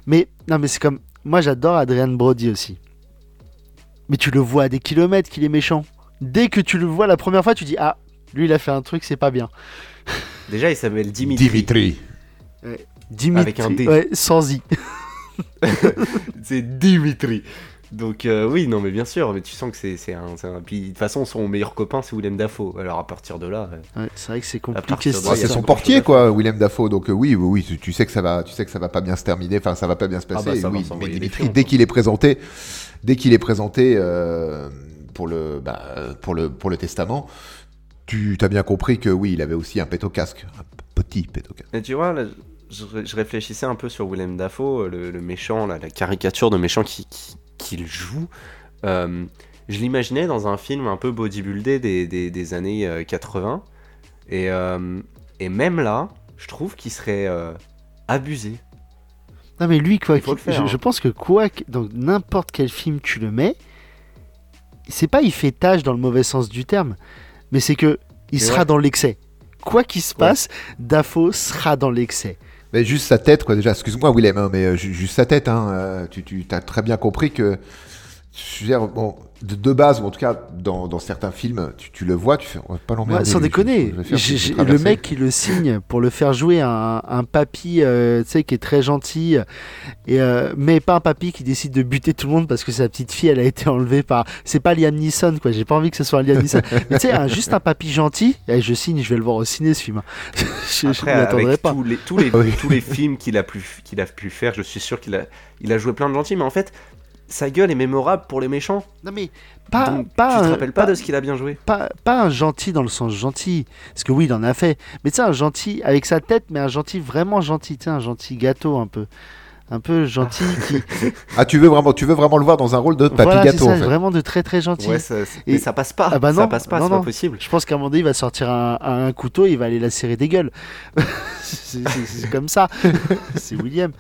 Mais non, mais c'est comme. Moi, j'adore Adrian Brody aussi. Mais tu le vois à des kilomètres qu'il est méchant. Dès que tu le vois la première fois, tu dis ah, lui il a fait un truc, c'est pas bien. Déjà il s'appelle Dimitri. Dimitri. Dimitri, Avec un D. Ouais, sans i. C'est Dimitri. Donc euh, oui, non mais bien sûr, mais tu sens que c'est c'est un, un... Puis de toute façon son meilleur copain c'est Willem Dafoe. Alors à partir de là... euh, Ouais, c'est vrai que c'est compliqué. de cette là, Ouais, il y a c'est son portier, quoi, Willem Dafoe. Donc euh, oui, oui, oui, tu, tu sais que ça va, tu sais que ça va pas bien se terminer. Enfin, ça va pas bien se passer. bah, oui, s'envoyer mais Dimitri, dès qu'il est présenté, dès qu'il est présenté euh, pour le, bah, pour le, pour le testament, tu as bien compris que oui, il avait aussi un pet au casque, un petit pet au casque. Mais tu vois, là, je, je réfléchissais un peu sur Willem Dafoe, le, le méchant, là, la caricature de méchant qui- qui- qu'il joue. Euh, je l'imaginais dans un film un peu bodybuildé des, des, des années euh, 80. Et, euh, et même là, je trouve qu'il serait euh, abusé. Non mais lui quoi, Il faut le faire, je, hein. je pense que quoi, dans n'importe quel film tu le mets, c'est pas il fait tâche dans le mauvais sens du terme, mais c'est que il Mais sera ouais. dans l'excès. Quoi qu'il se Ouais. passe, Dafoe sera dans l'excès. Mais juste sa tête, quoi, déjà. Excuse-moi, Willem, hein, mais euh, ju- juste sa tête, hein, euh, tu, tu as très bien compris que. Je veux dire, bon, de, de base, ou en tout cas, dans, dans certains films, tu, tu le vois, tu fais, on va pas l'emmerder. Ouais, sans déconner, je- je le mec qui le signe pour le faire jouer un, un papy, euh, tu sais, qui est très gentil, et euh, mais pas un papy qui décide de buter tout le monde parce que sa petite fille, elle a été enlevée par. C'est pas Liam Neeson, quoi. J'ai pas envie que ce soit Liam Neeson. mais tu sais, juste un papy gentil. Et je signe, je vais le voir au ciné ce film. hein. je attendrais avec pas. tous les, tous, les, Oui. tous les films qu'il a, pu- qu'il a pu faire, je suis sûr qu'il a, il a joué plein de gentils, mais en fait, sa gueule est mémorable pour les méchants. Non mais pas, Donc, pas, tu te rappelles pas, de ce qu'il a bien joué pas, pas un gentil dans le sens gentil, parce que oui, il en a fait, mais tu sais, un gentil avec sa tête, mais un gentil vraiment gentil, tu sais, un gentil gâteau un peu. Un peu gentil qui. Ah, tu veux vraiment, tu veux vraiment le voir dans un rôle de papy voilà, gâteau, ça, en fait. vraiment de très très gentil. Ouais, ça, Et- mais ça passe pas. Ah bah ça non, passe pas, c'est pas possible. Je pense qu'à un moment donné, il va sortir un, un couteau et il va aller la serrer des gueules. c'est comme ça. c'est William.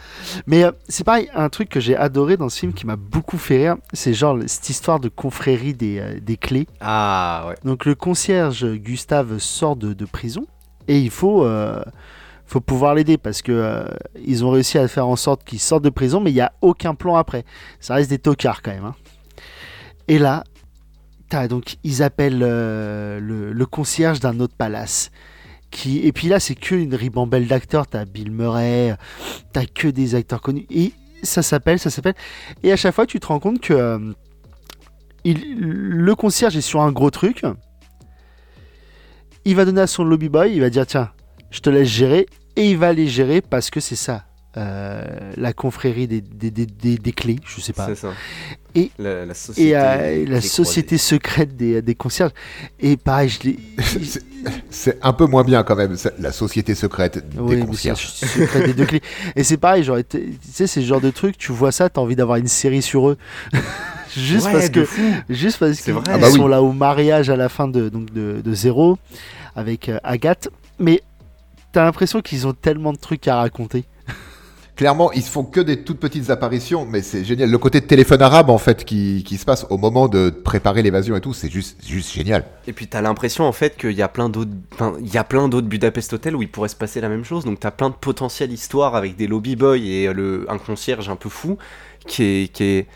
Mais euh, c'est pareil, un truc que j'ai adoré dans ce film qui m'a beaucoup fait rire, c'est genre cette histoire de confrérie des, euh, des clés. Ah ouais. Donc le concierge Gustave sort de, de prison et il faut, euh, faut pouvoir l'aider parce que euh, ils ont réussi à faire en sorte qu'il sorte de prison, mais il n'y a aucun plan après. Ça reste des tocards quand même. hein. Et là, t'as donc ils appellent euh, le, concierge d'un autre palace. Qui, et puis là, c'est que une ribambelle d'acteurs. T'as Bill Murray, t'as que des acteurs connus. Et ça s'appelle, ça s'appelle. Et à chaque fois, tu te rends compte que euh, le concierge est sur un gros truc. Il va donner à son lobby boy, il va dire tiens, je te laisse gérer, et il va les gérer parce que c'est ça, euh, la confrérie des, des, des, des- des clés, je sais pas, C'est ça. Et- la, la société, et euh, la société secrète des, des concierges. Et pareil, je l'ai. C'est- un peu moins bien quand même, la société secrète des Oui, concierges. le secret des deux clés. Et c'est pareil, genre, tu sais, c'est ce genre de truc, tu vois ça, t'as envie d'avoir une série sur eux. Juste Ouais, parce que. Juste parce qu'ils. Ah bah sont là au mariage à la fin de, donc de, de Zéro avec euh, Agathe. Mais t'as l'impression qu'ils ont tellement de trucs à raconter. Clairement, ils se font que des toutes petites apparitions, mais c'est génial. Le côté de téléphone arabe, en fait, qui, qui se passe au moment de préparer l'évasion et tout, c'est juste, juste génial. Et puis t'as l'impression en fait qu'il y a plein d'autres, enfin, il y a plein d'autres Budapest Hotel où il pourrait se passer la même chose. Donc t'as plein de potentielles histoires avec des lobby boys et le, un concierge un peu fou qui est, qui est,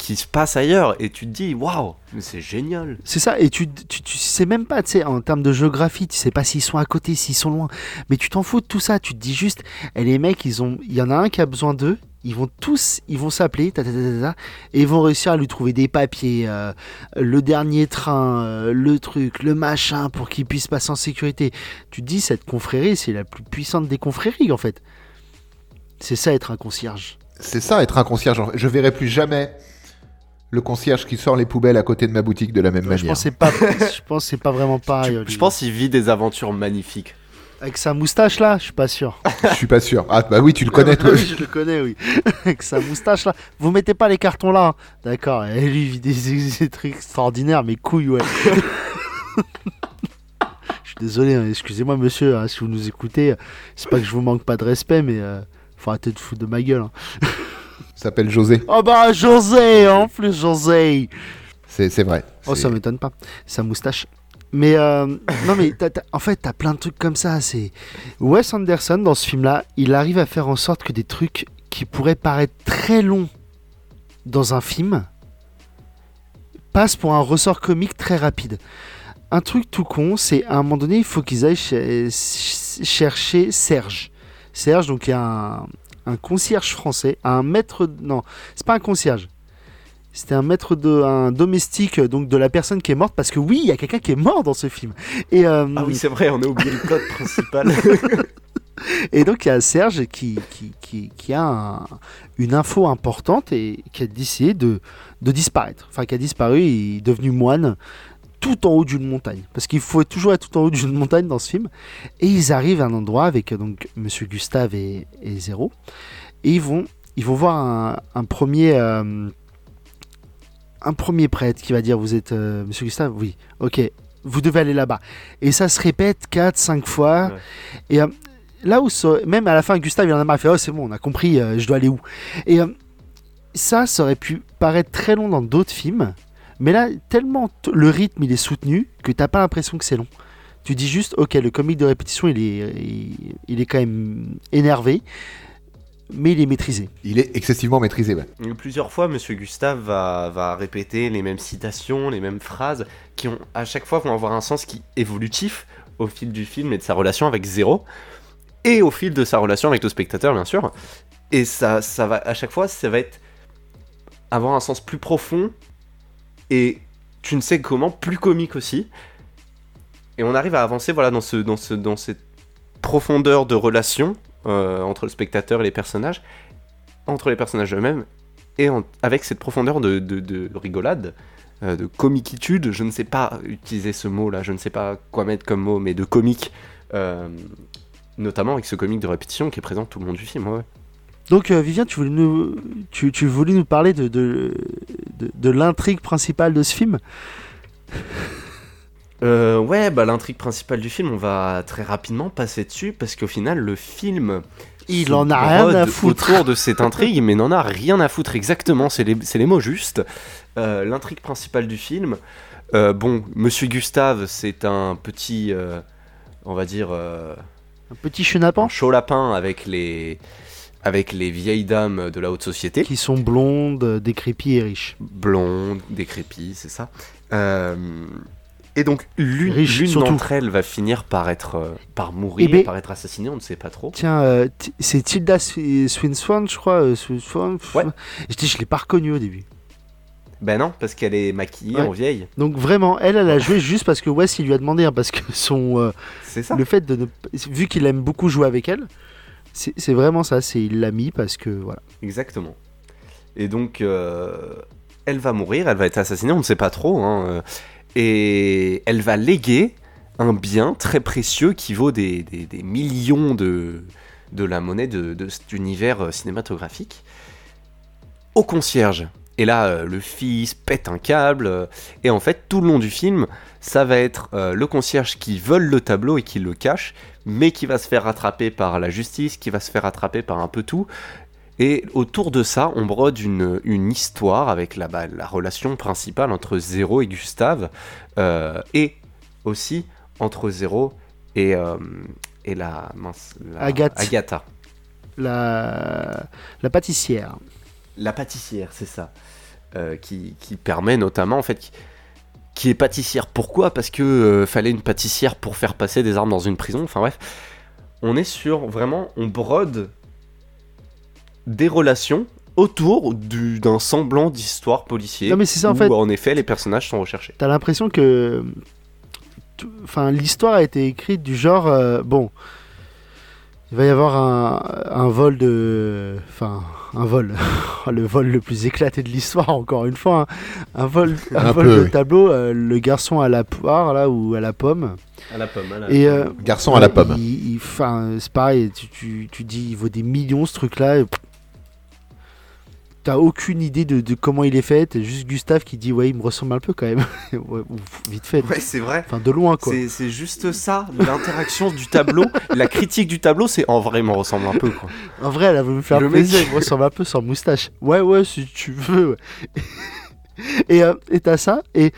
qui se passe ailleurs. Et tu te dis waouh, mais c'est génial. C'est ça, et tu, tu, tu sais même pas, tu sais, en termes de géographie, tu sais pas s'ils sont à côté, s'ils sont loin. Mais tu t'en fous de tout ça, tu te dis juste, et les mecs, ils ont, il y en a un qui a besoin d'eux, ils vont tous, ils vont s'appeler, ta, ta, ta, ta, ta, et ils vont réussir à lui trouver des papiers, euh, le dernier train, euh, le truc, le machin, pour qu'il puisse passer en sécurité. Tu te dis, cette confrérie, c'est la plus puissante des confréries, en fait. C'est ça, être un concierge. C'est ça, être un concierge. Je verrai plus jamais le concierge qui sort les poubelles à côté de ma boutique de la même Je manière. pense que c'est pas, je pense que c'est pas vraiment pareil. Je pense qu'il vit des aventures magnifiques. Avec sa moustache là, je suis pas sûr. Je suis pas sûr. Ah, bah oui, tu le connais, toi. Oui, je le connais, oui. Avec sa moustache là. Vous mettez pas les cartons là. hein. D'accord. Et lui, il vit des, des trucs extraordinaires, mais couilles, ouais. je suis désolé, hein, excusez-moi, monsieur, hein, si vous nous écoutez. C'est pas que je vous manque pas de respect, mais euh, faut arrêter de foutre de ma gueule. Il s'appelle José. Oh bah, José, en plus, José. C'est vrai. Oh, ça m'étonne pas. Sa moustache. Mais euh, non, mais t'as- en fait, t'as plein de trucs comme ça. C'est Wes Anderson dans ce film-là, il arrive à faire en sorte que des trucs qui pourraient paraître très longs dans un film passent pour un ressort comique très rapide. Un truc tout con, c'est à un moment donné, il faut qu'ils aillent ch- ch- chercher Serge. Serge, donc, est un, un concierge français, un maître. Non, c'est pas un concierge. C'était un maître de un domestique donc de la personne qui est morte parce que oui, il y a quelqu'un qui est mort dans ce film. Et euh, Ah oui, c'est vrai, on a oublié le code principal. et donc il y a Serge qui qui, qui, qui a un- une info importante et qui a décidé de de disparaître. Enfin qui a disparu, il est devenu moine tout en haut d'une montagne. Parce qu'il faut toujours être tout en haut d'une montagne dans ce film. Et ils arrivent à un endroit avec euh, donc monsieur Gustave et, et Zéro. Et ils vont ils vont voir un, un premier euh, un premier prêtre qui va dire vous êtes euh, monsieur Gustave? Oui. Ok. Vous devez aller là-bas. Et ça se répète 4 5 fois. Ouais. et euh, là où ça- même à la fin Gustave il en a marre. Il fait oh c'est bon on a compris je dois aller où? Et ça ça aurait pu paraître très long dans d'autres films mais là tellement t- le rythme il est soutenu que t'as pas l'impression que c'est long Tu dis juste, ok, le comique de répétition, il est, il, il est quand même énervé, mais il est maîtrisé. Il est excessivement maîtrisé. ouais. Plusieurs fois, Monsieur Gustave va, va répéter les mêmes citations, les mêmes phrases, qui ont à chaque fois vont avoir un sens qui évolutif au fil du film et de sa relation avec Zéro, et au fil de sa relation avec le spectateur, bien sûr. Et ça, ça va à chaque fois, ça va être avoir un sens plus profond et tu ne sais comment plus comique aussi. Et on arrive à avancer voilà dans ce dans ce dans cette profondeur de relation euh, entre le spectateur et les personnages, entre les personnages eux-mêmes, et avec cette profondeur de, de- de rigolade, euh, de comiquitude, je ne sais pas utiliser ce mot-là, je ne sais pas quoi mettre comme mot, mais de comique, euh, notamment avec ce comique de répétition qui est présent tout le long du film. Donc, Vivien, tu voulais nous, tu, tu voulais nous parler de, de, de l'intrigue principale de ce film Euh, ouais, bah l'intrigue principale du film, on va très rapidement passer dessus parce qu'au final, le film. Il en a rien à foutre. Autour de cette intrigue, mais n'en a rien à foutre, exactement, c'est les, les mots justes. Euh, l'intrigue principale du film. euh, bon, Monsieur Gustave, c'est un petit. on va dire. Un petit chenapan chaud lapin avec les. Avec les vieilles dames de la haute société. qui sont blondes, euh, décrépies et riches. blonde, décrépite, c'est ça. Euh, et donc l'une d'entre elles va finir par être euh, par mourir, Eh ben- par être assassinée, on ne sait pas trop. Tiens, euh, c'est Tilda Swi- Swinton, je crois. euh, Ouais. Je dis, je l'ai pas reconnue au début. Ben non, parce qu'elle est maquillée Ouais. en vieille. Donc vraiment, elle, elle a joué juste parce que Wes il lui a demandé, hein, parce que son, euh, C'est ça. le fait de ne, vu qu'il aime beaucoup jouer avec elle, c'est vraiment ça. C'est il l'a mis parce que voilà. Exactement. Et donc euh, elle va mourir, elle va être assassinée, on ne sait pas trop. hein, euh, et elle va léguer un bien très précieux qui vaut des millions de, de la monnaie de, de cet univers euh, cinématographique au concierge. Et là, euh, le fils pète un câble. euh, et en fait, tout le long du film, ça va être euh, le concierge qui vole le tableau et qui le cache, mais qui va se faire rattraper par la justice, qui va se faire rattraper par un peu tout. Et autour de ça, on brode une, une histoire avec la, bah, la relation principale entre Zéro et Gustave, euh, et aussi entre Zéro et, euh, et la, mince, la- Agathe. Agatha. La, la pâtissière. La pâtissière, c'est ça. Euh, qui, qui permet notamment, en fait, qui, qui est pâtissière. Pourquoi? Parce que euh, fallait une pâtissière pour faire passer des armes dans une prison. Enfin bref, on est sur vraiment, on brode des relations autour du- d'un semblant d'histoire policier. Non, mais c'est ça, en où, fait. En effet, les personnages sont recherchés. T'as l'impression que, enfin, l'histoire a été écrite du genre, euh, bon, il va y avoir un, un vol de, enfin, un vol, le vol le plus éclaté de l'histoire encore une fois, hein. un vol, un, Un vol peu, de oui. tableau, euh, le garçon à la poire là ou à la pomme, À la pomme, à la et euh, Garçon à la pomme. il- il- Enfin, c'est pareil, tu, tu, tu dis il vaut des millions ce truc-là. et pff, T'as aucune idée de, de comment il est fait. T'as juste Gustave qui dit ouais, il me ressemble un peu quand même. Vite fait. Ouais, c'est vrai. Enfin, de loin quoi. C'est juste ça, l'interaction du tableau, la critique du tableau, c'est en vrai, il m'en ressemble un peu, quoi. En vrai, elle a voulu me faire Le mec- plaisir. Il me ressemble un peu sans moustache. Ouais, ouais, si tu veux. ouais. et euh, et t'as ça. Et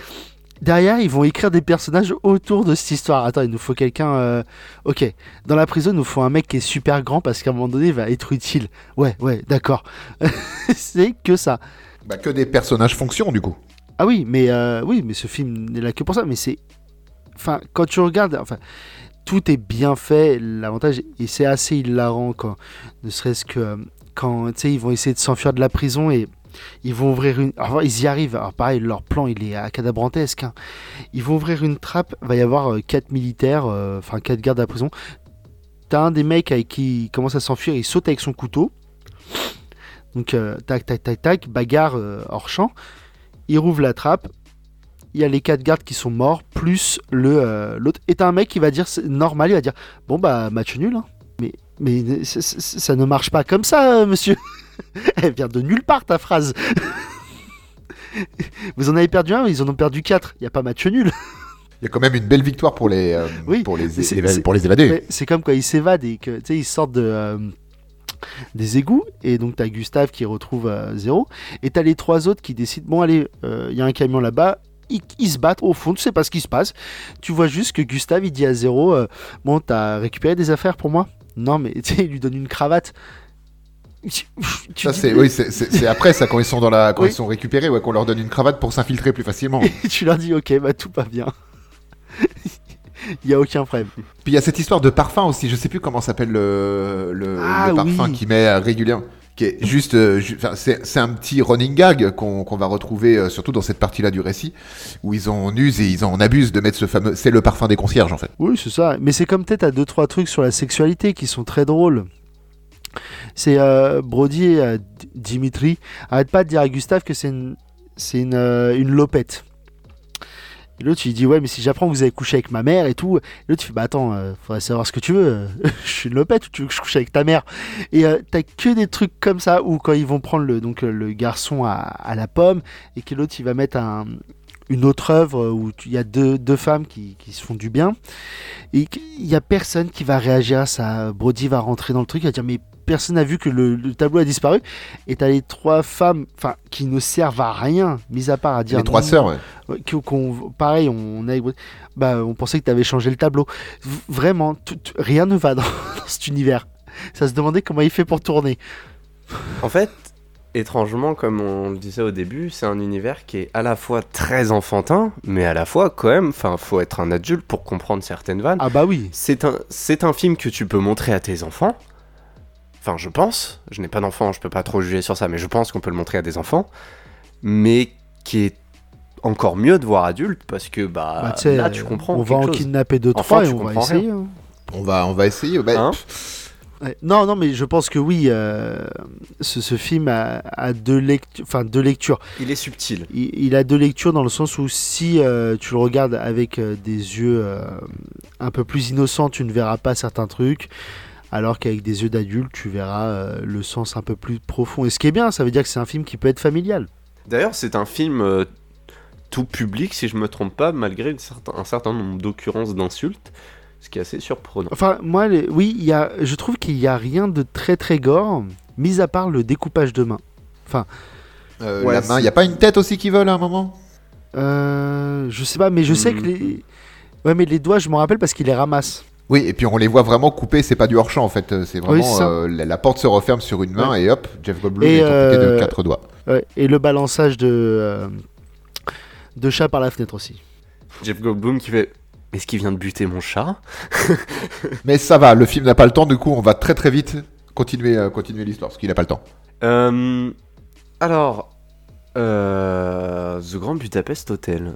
derrière, ils vont écrire des personnages autour de cette histoire. Attends, il nous faut quelqu'un. euh, Ok, dans la prison, il nous faut un mec qui est super grand parce qu'à un moment donné, il va être utile. Ouais, ouais, d'accord. c'est que ça. Bah, que des personnages fonctions, du coup. Ah oui, mais euh, oui, mais ce film n'est là que pour ça. Mais c'est, enfin, quand tu regardes, enfin, tout est bien fait. L'avantage et c'est assez hilarant quand, ne serait-ce que euh, quand tu sais, ils vont essayer de s'enfuir de la prison et ils vont ouvrir une. Ils y arrivent. Alors pareil, leur plan il est acadabrantesque. hein. Ils vont ouvrir une trappe. Va y avoir euh, quatre militaires, euh, enfin quatre gardes de la prison. T'as un des mecs qui il commence à s'enfuir. Il saute avec son couteau. Donc euh, tac tac tac tac, bagarre hors champ il rouvre la trappe. Il y a les quatre gardes qui sont morts, plus le l'autre. Et t'as un mec qui va dire c'est normal, il va dire bon bah match nul. hein. Mais ça, ne marche pas comme ça, monsieur. Elle vient de nulle part ta phrase. Vous en avez perdu un, ils en ont perdu quatre. Il y a pas match nul. Il y a quand même une belle victoire pour les, euh, Oui, pour les, pour les. Mais C'est comme quand ils s'évadent et que tu ils sortent de euh, des égouts et donc t'as Gustave qui retrouve euh, zéro et t'as les trois autres qui décident bon allez il y a un camion là-bas ils, ils se battent. Au fond, tu sais pas ce qui se passe. Tu vois juste que Gustave, il dit à Zéro euh, Bon, t'as récupéré des affaires pour moi? Non, mais tu sais, il lui donne une cravate. Ça, c'est oui, après ça quand ils sont dans la quand Oui. ils sont récupérés, ouais, qu'on leur donne une cravate pour s'infiltrer plus facilement. tu leur dis Ok, bah tout va bien. Il y a aucun problème. Puis il y a cette histoire de parfum aussi. Je sais plus comment s'appelle le, le, Ah, le parfum oui. qui met euh, régulièrement. Qui est juste, euh, ju- c'est un petit running gag qu'on qu'on va retrouver euh, surtout dans cette partie-là du récit, où ils en usent et ils en abusent de mettre ce fameux. C'est le parfum des concierges en fait. Oui, c'est ça. Mais c'est comme peut-être à deux trois trucs sur la sexualité qui sont très drôles. C'est euh, Brody et euh, Dimitri arrête pas de dire à Gustave que c'est une c'est une, euh, une lopette. Et l'autre il dit ouais mais si j'apprends que vous avez couché avec ma mère et tout. L'autre il fait bah attends euh, faudrait savoir ce que tu veux. je suis une lopette ou tu veux que je couche avec ta mère? Et euh, t'as que des trucs comme ça où quand ils vont prendre le donc le garçon à, la pomme et que l'autre il va mettre un une autre œuvre où il y a deux, deux femmes qui, qui se font du bien et il y a personne qui va réagir à ça. Brody va rentrer dans le truc, il va dire mais personne n'a vu que le, le tableau a disparu. Et t'as les trois femmes, enfin qui ne servent à rien, mis à part à dire Les trois sœurs. ouais. Qu'on- qu'on- pareil, on, a, bah, on pensait que t'avais changé le tableau. Vraiment, tout- rien ne va dans, dans cet univers. Ça se demandait comment il fait pour tourner. En fait, étrangement, comme on le disait au début, c'est un univers qui est à la fois très enfantin, mais à la fois quand même, enfin, faut être un adulte pour comprendre certaines vannes. Ah bah oui. C'est un, c'est un film que tu peux montrer à tes enfants. Enfin, je pense. Je n'ai pas d'enfants, je peux pas trop juger sur ça, mais je pense qu'on peut le montrer à des enfants. Mais qui est encore mieux de voir adulte parce que bah, Bah, là tu comprends. On va en chose. kidnapper deux, Enfant, trois et on va essayer. hein. On va on va essayer. Bah, Hein Ouais. Non, non, mais je pense que oui, euh, ce, ce film a, a deux, lectures, enfin, deux lectures. Il est subtil. Il, il a deux lectures dans le sens où si euh, tu le regardes avec euh, des yeux euh, un peu plus innocents, tu ne verras pas certains trucs, alors qu'avec des yeux d'adulte, tu verras euh, le sens un peu plus profond. Et ce qui est bien, ça veut dire que c'est un film qui peut être familial. D'ailleurs, c'est un film euh, tout public, si je me trompe pas, malgré une certain- un certain nombre d'occurrences d'insultes, ce qui est assez surprenant. Enfin, moi, les- oui, il y a, je trouve qu'il n'y a rien de très très gore, mis à part le découpage de main. euh, Ouais, la main. Il y a pas une tête aussi qui vole à un moment? Euh, je sais pas, mais je sais que Hmm. les... Ouais, mais les doigts, je m'en rappelle parce qu'il les ramasse. Oui, et puis on les voit vraiment couper, c'est pas du hors-champ en fait, euh, c'est vraiment euh, la, la porte se referme sur une main et hop, Jeff Goldblum Et, est amputé de euh, quatre doigts. Et le balançage de, euh, de chat par la fenêtre aussi. Jeff Goldblum qui fait Est-ce qu'il vient de buter mon chat? Mais ça va, le film n'a pas le temps, du coup on va très très vite continuer, euh, continuer l'histoire, parce qu'il n'a pas le temps. Euh, Alors, euh, The Grand Budapest Hotel.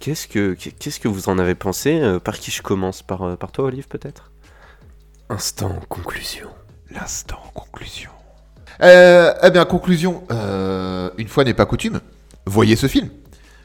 Qu'est-ce que qu'est-ce que vous en avez pensé Euh, Par qui je commence? Par, euh, par toi, Olive, peut-être? Instant conclusion. L'instant conclusion. Euh, eh bien, conclusion, euh, une fois n'est pas coutume, voyez ce film.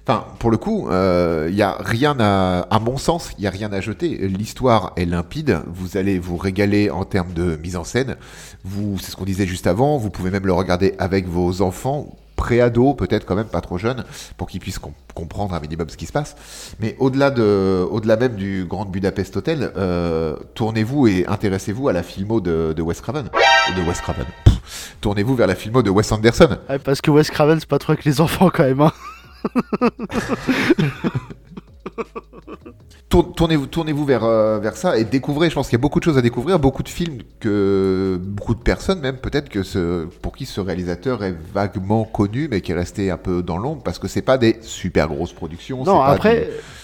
Enfin, pour le coup, il y a rien à, à mon sens, il y a rien à jeter. L'histoire est limpide. Vous allez vous régaler en termes de mise en scène. Vous, c'est ce qu'on disait juste avant. Vous pouvez même le regarder avec vos enfants, pré-ados, peut-être quand même pas trop jeunes, pour qu'ils puissent com- comprendre un minimum ce qui se passe. Mais au-delà de, au-delà même du Grand Budapest Hotel, euh, tournez-vous et intéressez-vous à la filmo de, de Wes Craven. De Wes Craven. Tournez-vous vers la filmo de Wes Anderson. Ouais, parce que Wes Craven, c'est pas trop avec les enfants quand même. hein. Tour- Tournez-vous, tournez-vous vers, euh, vers ça et découvrez. Je pense qu'il y a beaucoup de choses à découvrir, beaucoup de films que beaucoup de personnes même peut-être que ce, pour qui ce réalisateur est vaguement connu, mais qui est resté un peu dans l'ombre parce que c'est pas des super grosses productions. Non, pas après,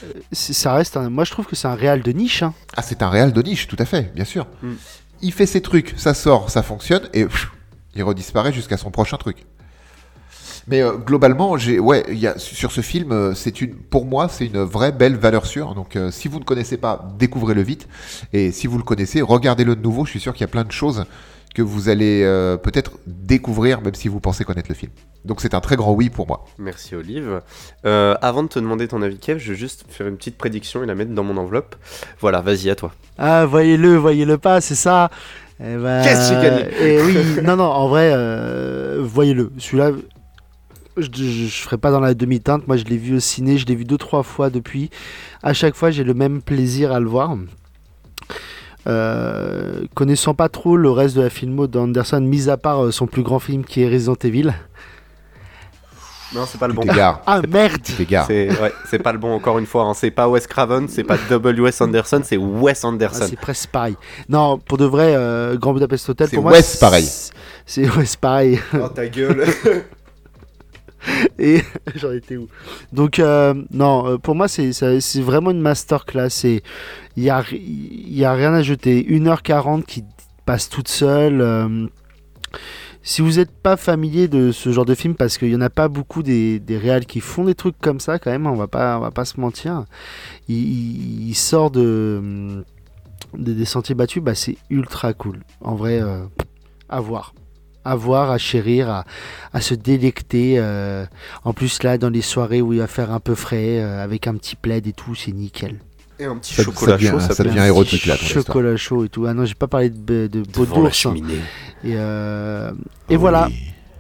du- euh, ça reste un... Moi, je trouve que c'est un réal de niche. hein. ah c'est un réal de niche, tout à fait, bien sûr. Mm. Il fait ses trucs, ça sort, ça fonctionne et pff, il redisparaît jusqu'à son prochain truc. Mais euh, globalement, j'ai ouais, il y a sur ce film, euh, c'est une pour moi, c'est une vraie belle valeur sûre. Donc euh, si vous ne connaissez pas, découvrez-le vite et si vous le connaissez, regardez-le de nouveau, je suis sûr qu'il y a plein de choses que vous allez euh, peut-être découvrir même si vous pensez connaître le film. Donc c'est un très grand oui pour moi. Merci, Olive. Euh, avant de te demander ton avis, Kev, je vais juste faire une petite prédiction et la mettre dans mon enveloppe. Voilà, vas-y, à toi. Ah, voyez-le, voyez-le pas, c'est ça. Eh ben, Qu'est-ce que j'ai gagné? Et oui, non, non, en vrai, euh, voyez-le. Celui-là, je, je ferai pas dans la demi-teinte. Moi, je l'ai vu au ciné, je l'ai vu deux, trois fois depuis. À chaque fois, j'ai le même plaisir à le voir. Euh, connaissant pas trop le reste de la filmo d'Anderson, mis à part euh, son plus grand film qui est Resident Evil, Non, c'est pas le bon. t'égares. Ah merde. C'est ouais, pas le bon encore une fois. hein. C'est pas Wes Craven, c'est pas W.S. Anderson, c'est Wes Ah, Anderson. c'est presque pareil. Non, pour de vrai, euh, Grand Budapest Hotel, C'est pour moi. Wes c'est- pareil. C'est Wes pareil. oh ta gueule. Et j'en étais où Donc, euh, non, euh, pour moi, c'est vraiment une masterclass. Il n'y a, y a rien à jeter. 1h40 qui passe toute seule. euh, si vous n'êtes pas familier de ce genre de film, parce qu'il n'y en a pas beaucoup des, des réals qui font des trucs comme ça, quand même, on va pas, va pas se mentir. Il, sort de, des, sentiers battus, bah, c'est ultra cool. En vrai, à voir. À voir, à chérir, à, à se délecter. euh, en plus, là, dans les soirées où il va faire un peu frais, euh, avec un petit plaid et tout, c'est nickel. Et un petit Ça- chocolat ça devient- chaud, ça, ça devient héroïque, là. Chocolat chaud et tout. Ah non, j'ai pas parlé de, de peau Devant la d'ours. hein. cheminée, Et, euh, et voilà,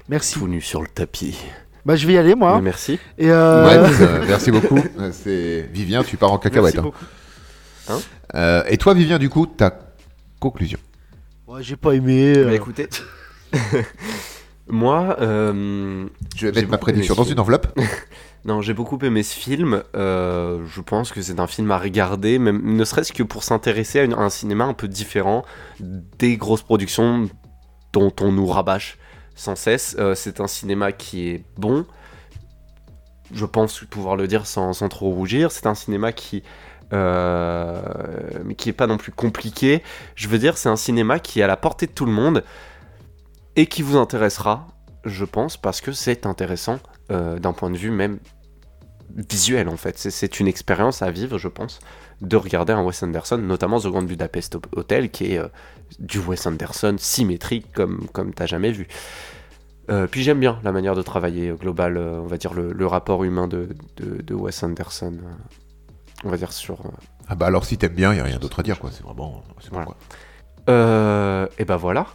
merci. tout nu sur le tapis. Bah, je vais y aller, moi. Mais Merci. Et euh, Ouais, euh, merci beaucoup. C'est Vivien, tu pars en cacahuète. Merci hein. Euh, et toi, Vivien, du coup, ta conclusion. ouais, j'ai pas aimé. euh, Bah, écoutez, moi, euh, Je vais J'ai mettre ma prédiction dans film. une enveloppe? non, j'ai beaucoup aimé ce film. Euh, je pense que c'est un film à regarder, même ne serait-ce que pour s'intéresser à, un cinéma un peu différent des grosses productions dont on nous rabâche sans cesse. Euh, c'est un cinéma qui est bon. Je pense pouvoir le dire sans, sans trop rougir. C'est un cinéma qui euh, mais qui est pas non plus compliqué. Je veux dire, c'est un cinéma qui est à la portée de tout le monde et qui vous intéressera, je pense, parce que c'est intéressant euh, d'un point de vue même visuel en fait. C'est- une expérience à vivre, je pense, de regarder un Wes Anderson, notamment The Grand Budapest Hotel, qui est euh, du Wes Anderson symétrique comme, comme t'as jamais vu. Euh, puis j'aime bien la manière de travailler global, on va dire le, le rapport humain de, de, de Wes Anderson, on va dire sur, Ah bah alors si t'aimes bien, il y a rien d'autre à dire quoi. C'est vraiment, bon Voilà. quoi. Et ben voilà,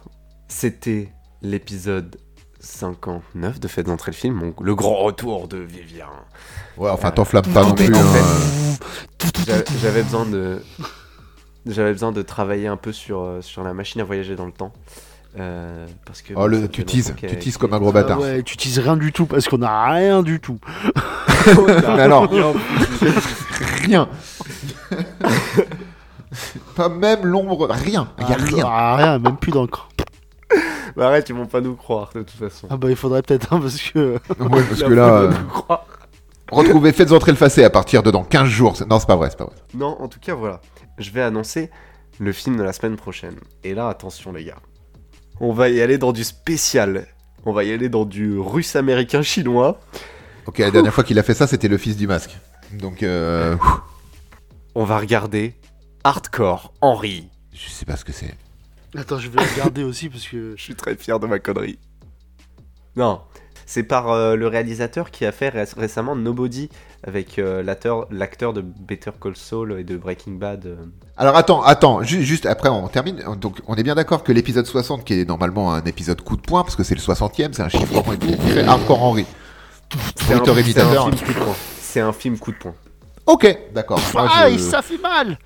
c'était l'épisode 59 de Faites entrer le film, donc le grand retour de Vivien. Ouais, enfin t'enflamme pas non, plus. en hein. J'a- J'avais besoin de, j'avais besoin de travailler un peu sur euh, sur la machine à voyager dans le temps, euh, parce que. Oh, bon, le- tu fait teases, tu teases comme un gros ah bâtard. ouais, tu utilises rien du tout parce qu'on a rien du tout. Mais alors, rien. pas même l'ombre, rien. Il y a Ah, rien. ah, rien, même plus d'encre. Bah arrête, ils vont pas nous croire de toute façon. Ah bah il faudrait peut-être un parce que. Ouais, parce que là, pas euh, nous croire. retrouvez, faites entrer le facet à partir de dans 15 jours. Non, c'est pas vrai, c'est pas vrai. Non, en tout cas, voilà. Je vais annoncer le film de la semaine prochaine. Et là, attention, les gars. On va y aller dans du spécial. On va y aller dans du russe américain chinois. Ok, la dernière fois qu'il a fait ça, c'était le fils du masque. Donc, euh, On va regarder Hardcore Henry. je sais pas ce que c'est. Attends, je vais regarder aussi parce que. Je suis très fier de ma connerie. Non, c'est par euh, le réalisateur qui a fait ré- récemment Nobody avec euh, l'acteur de Better Call Saul et de Breaking Bad. euh. Alors attends, attends, ju- juste après on termine. Donc on est bien d'accord que l'épisode 60, qui est normalement un épisode coup de poing, parce que c'est le 60e, c'est un chiffre tout, fait Hardcore Henry. C'est un, film coup de poing. C'est un film coup de poing. Ok, d'accord. Ah, je- ça fait mal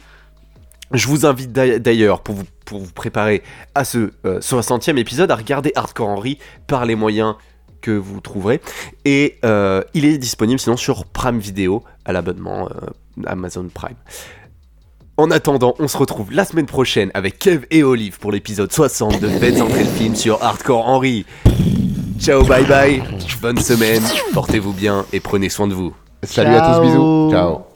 Je vous invite d'ail- d'ailleurs, pour vous, pour vous préparer à ce euh, 60e épisode, à regarder Hardcore Henry par les moyens que vous trouverez. Et euh, il est disponible sinon sur Prime Video à l'abonnement euh, Amazon Prime. En attendant, on se retrouve la semaine prochaine avec Kev et Olive pour l'épisode 60 de Faites entrer le film sur Hardcore Henry. Ciao, bye bye, bonne semaine, portez-vous bien et prenez soin de vous. Salut à tous, bisous. Ciao.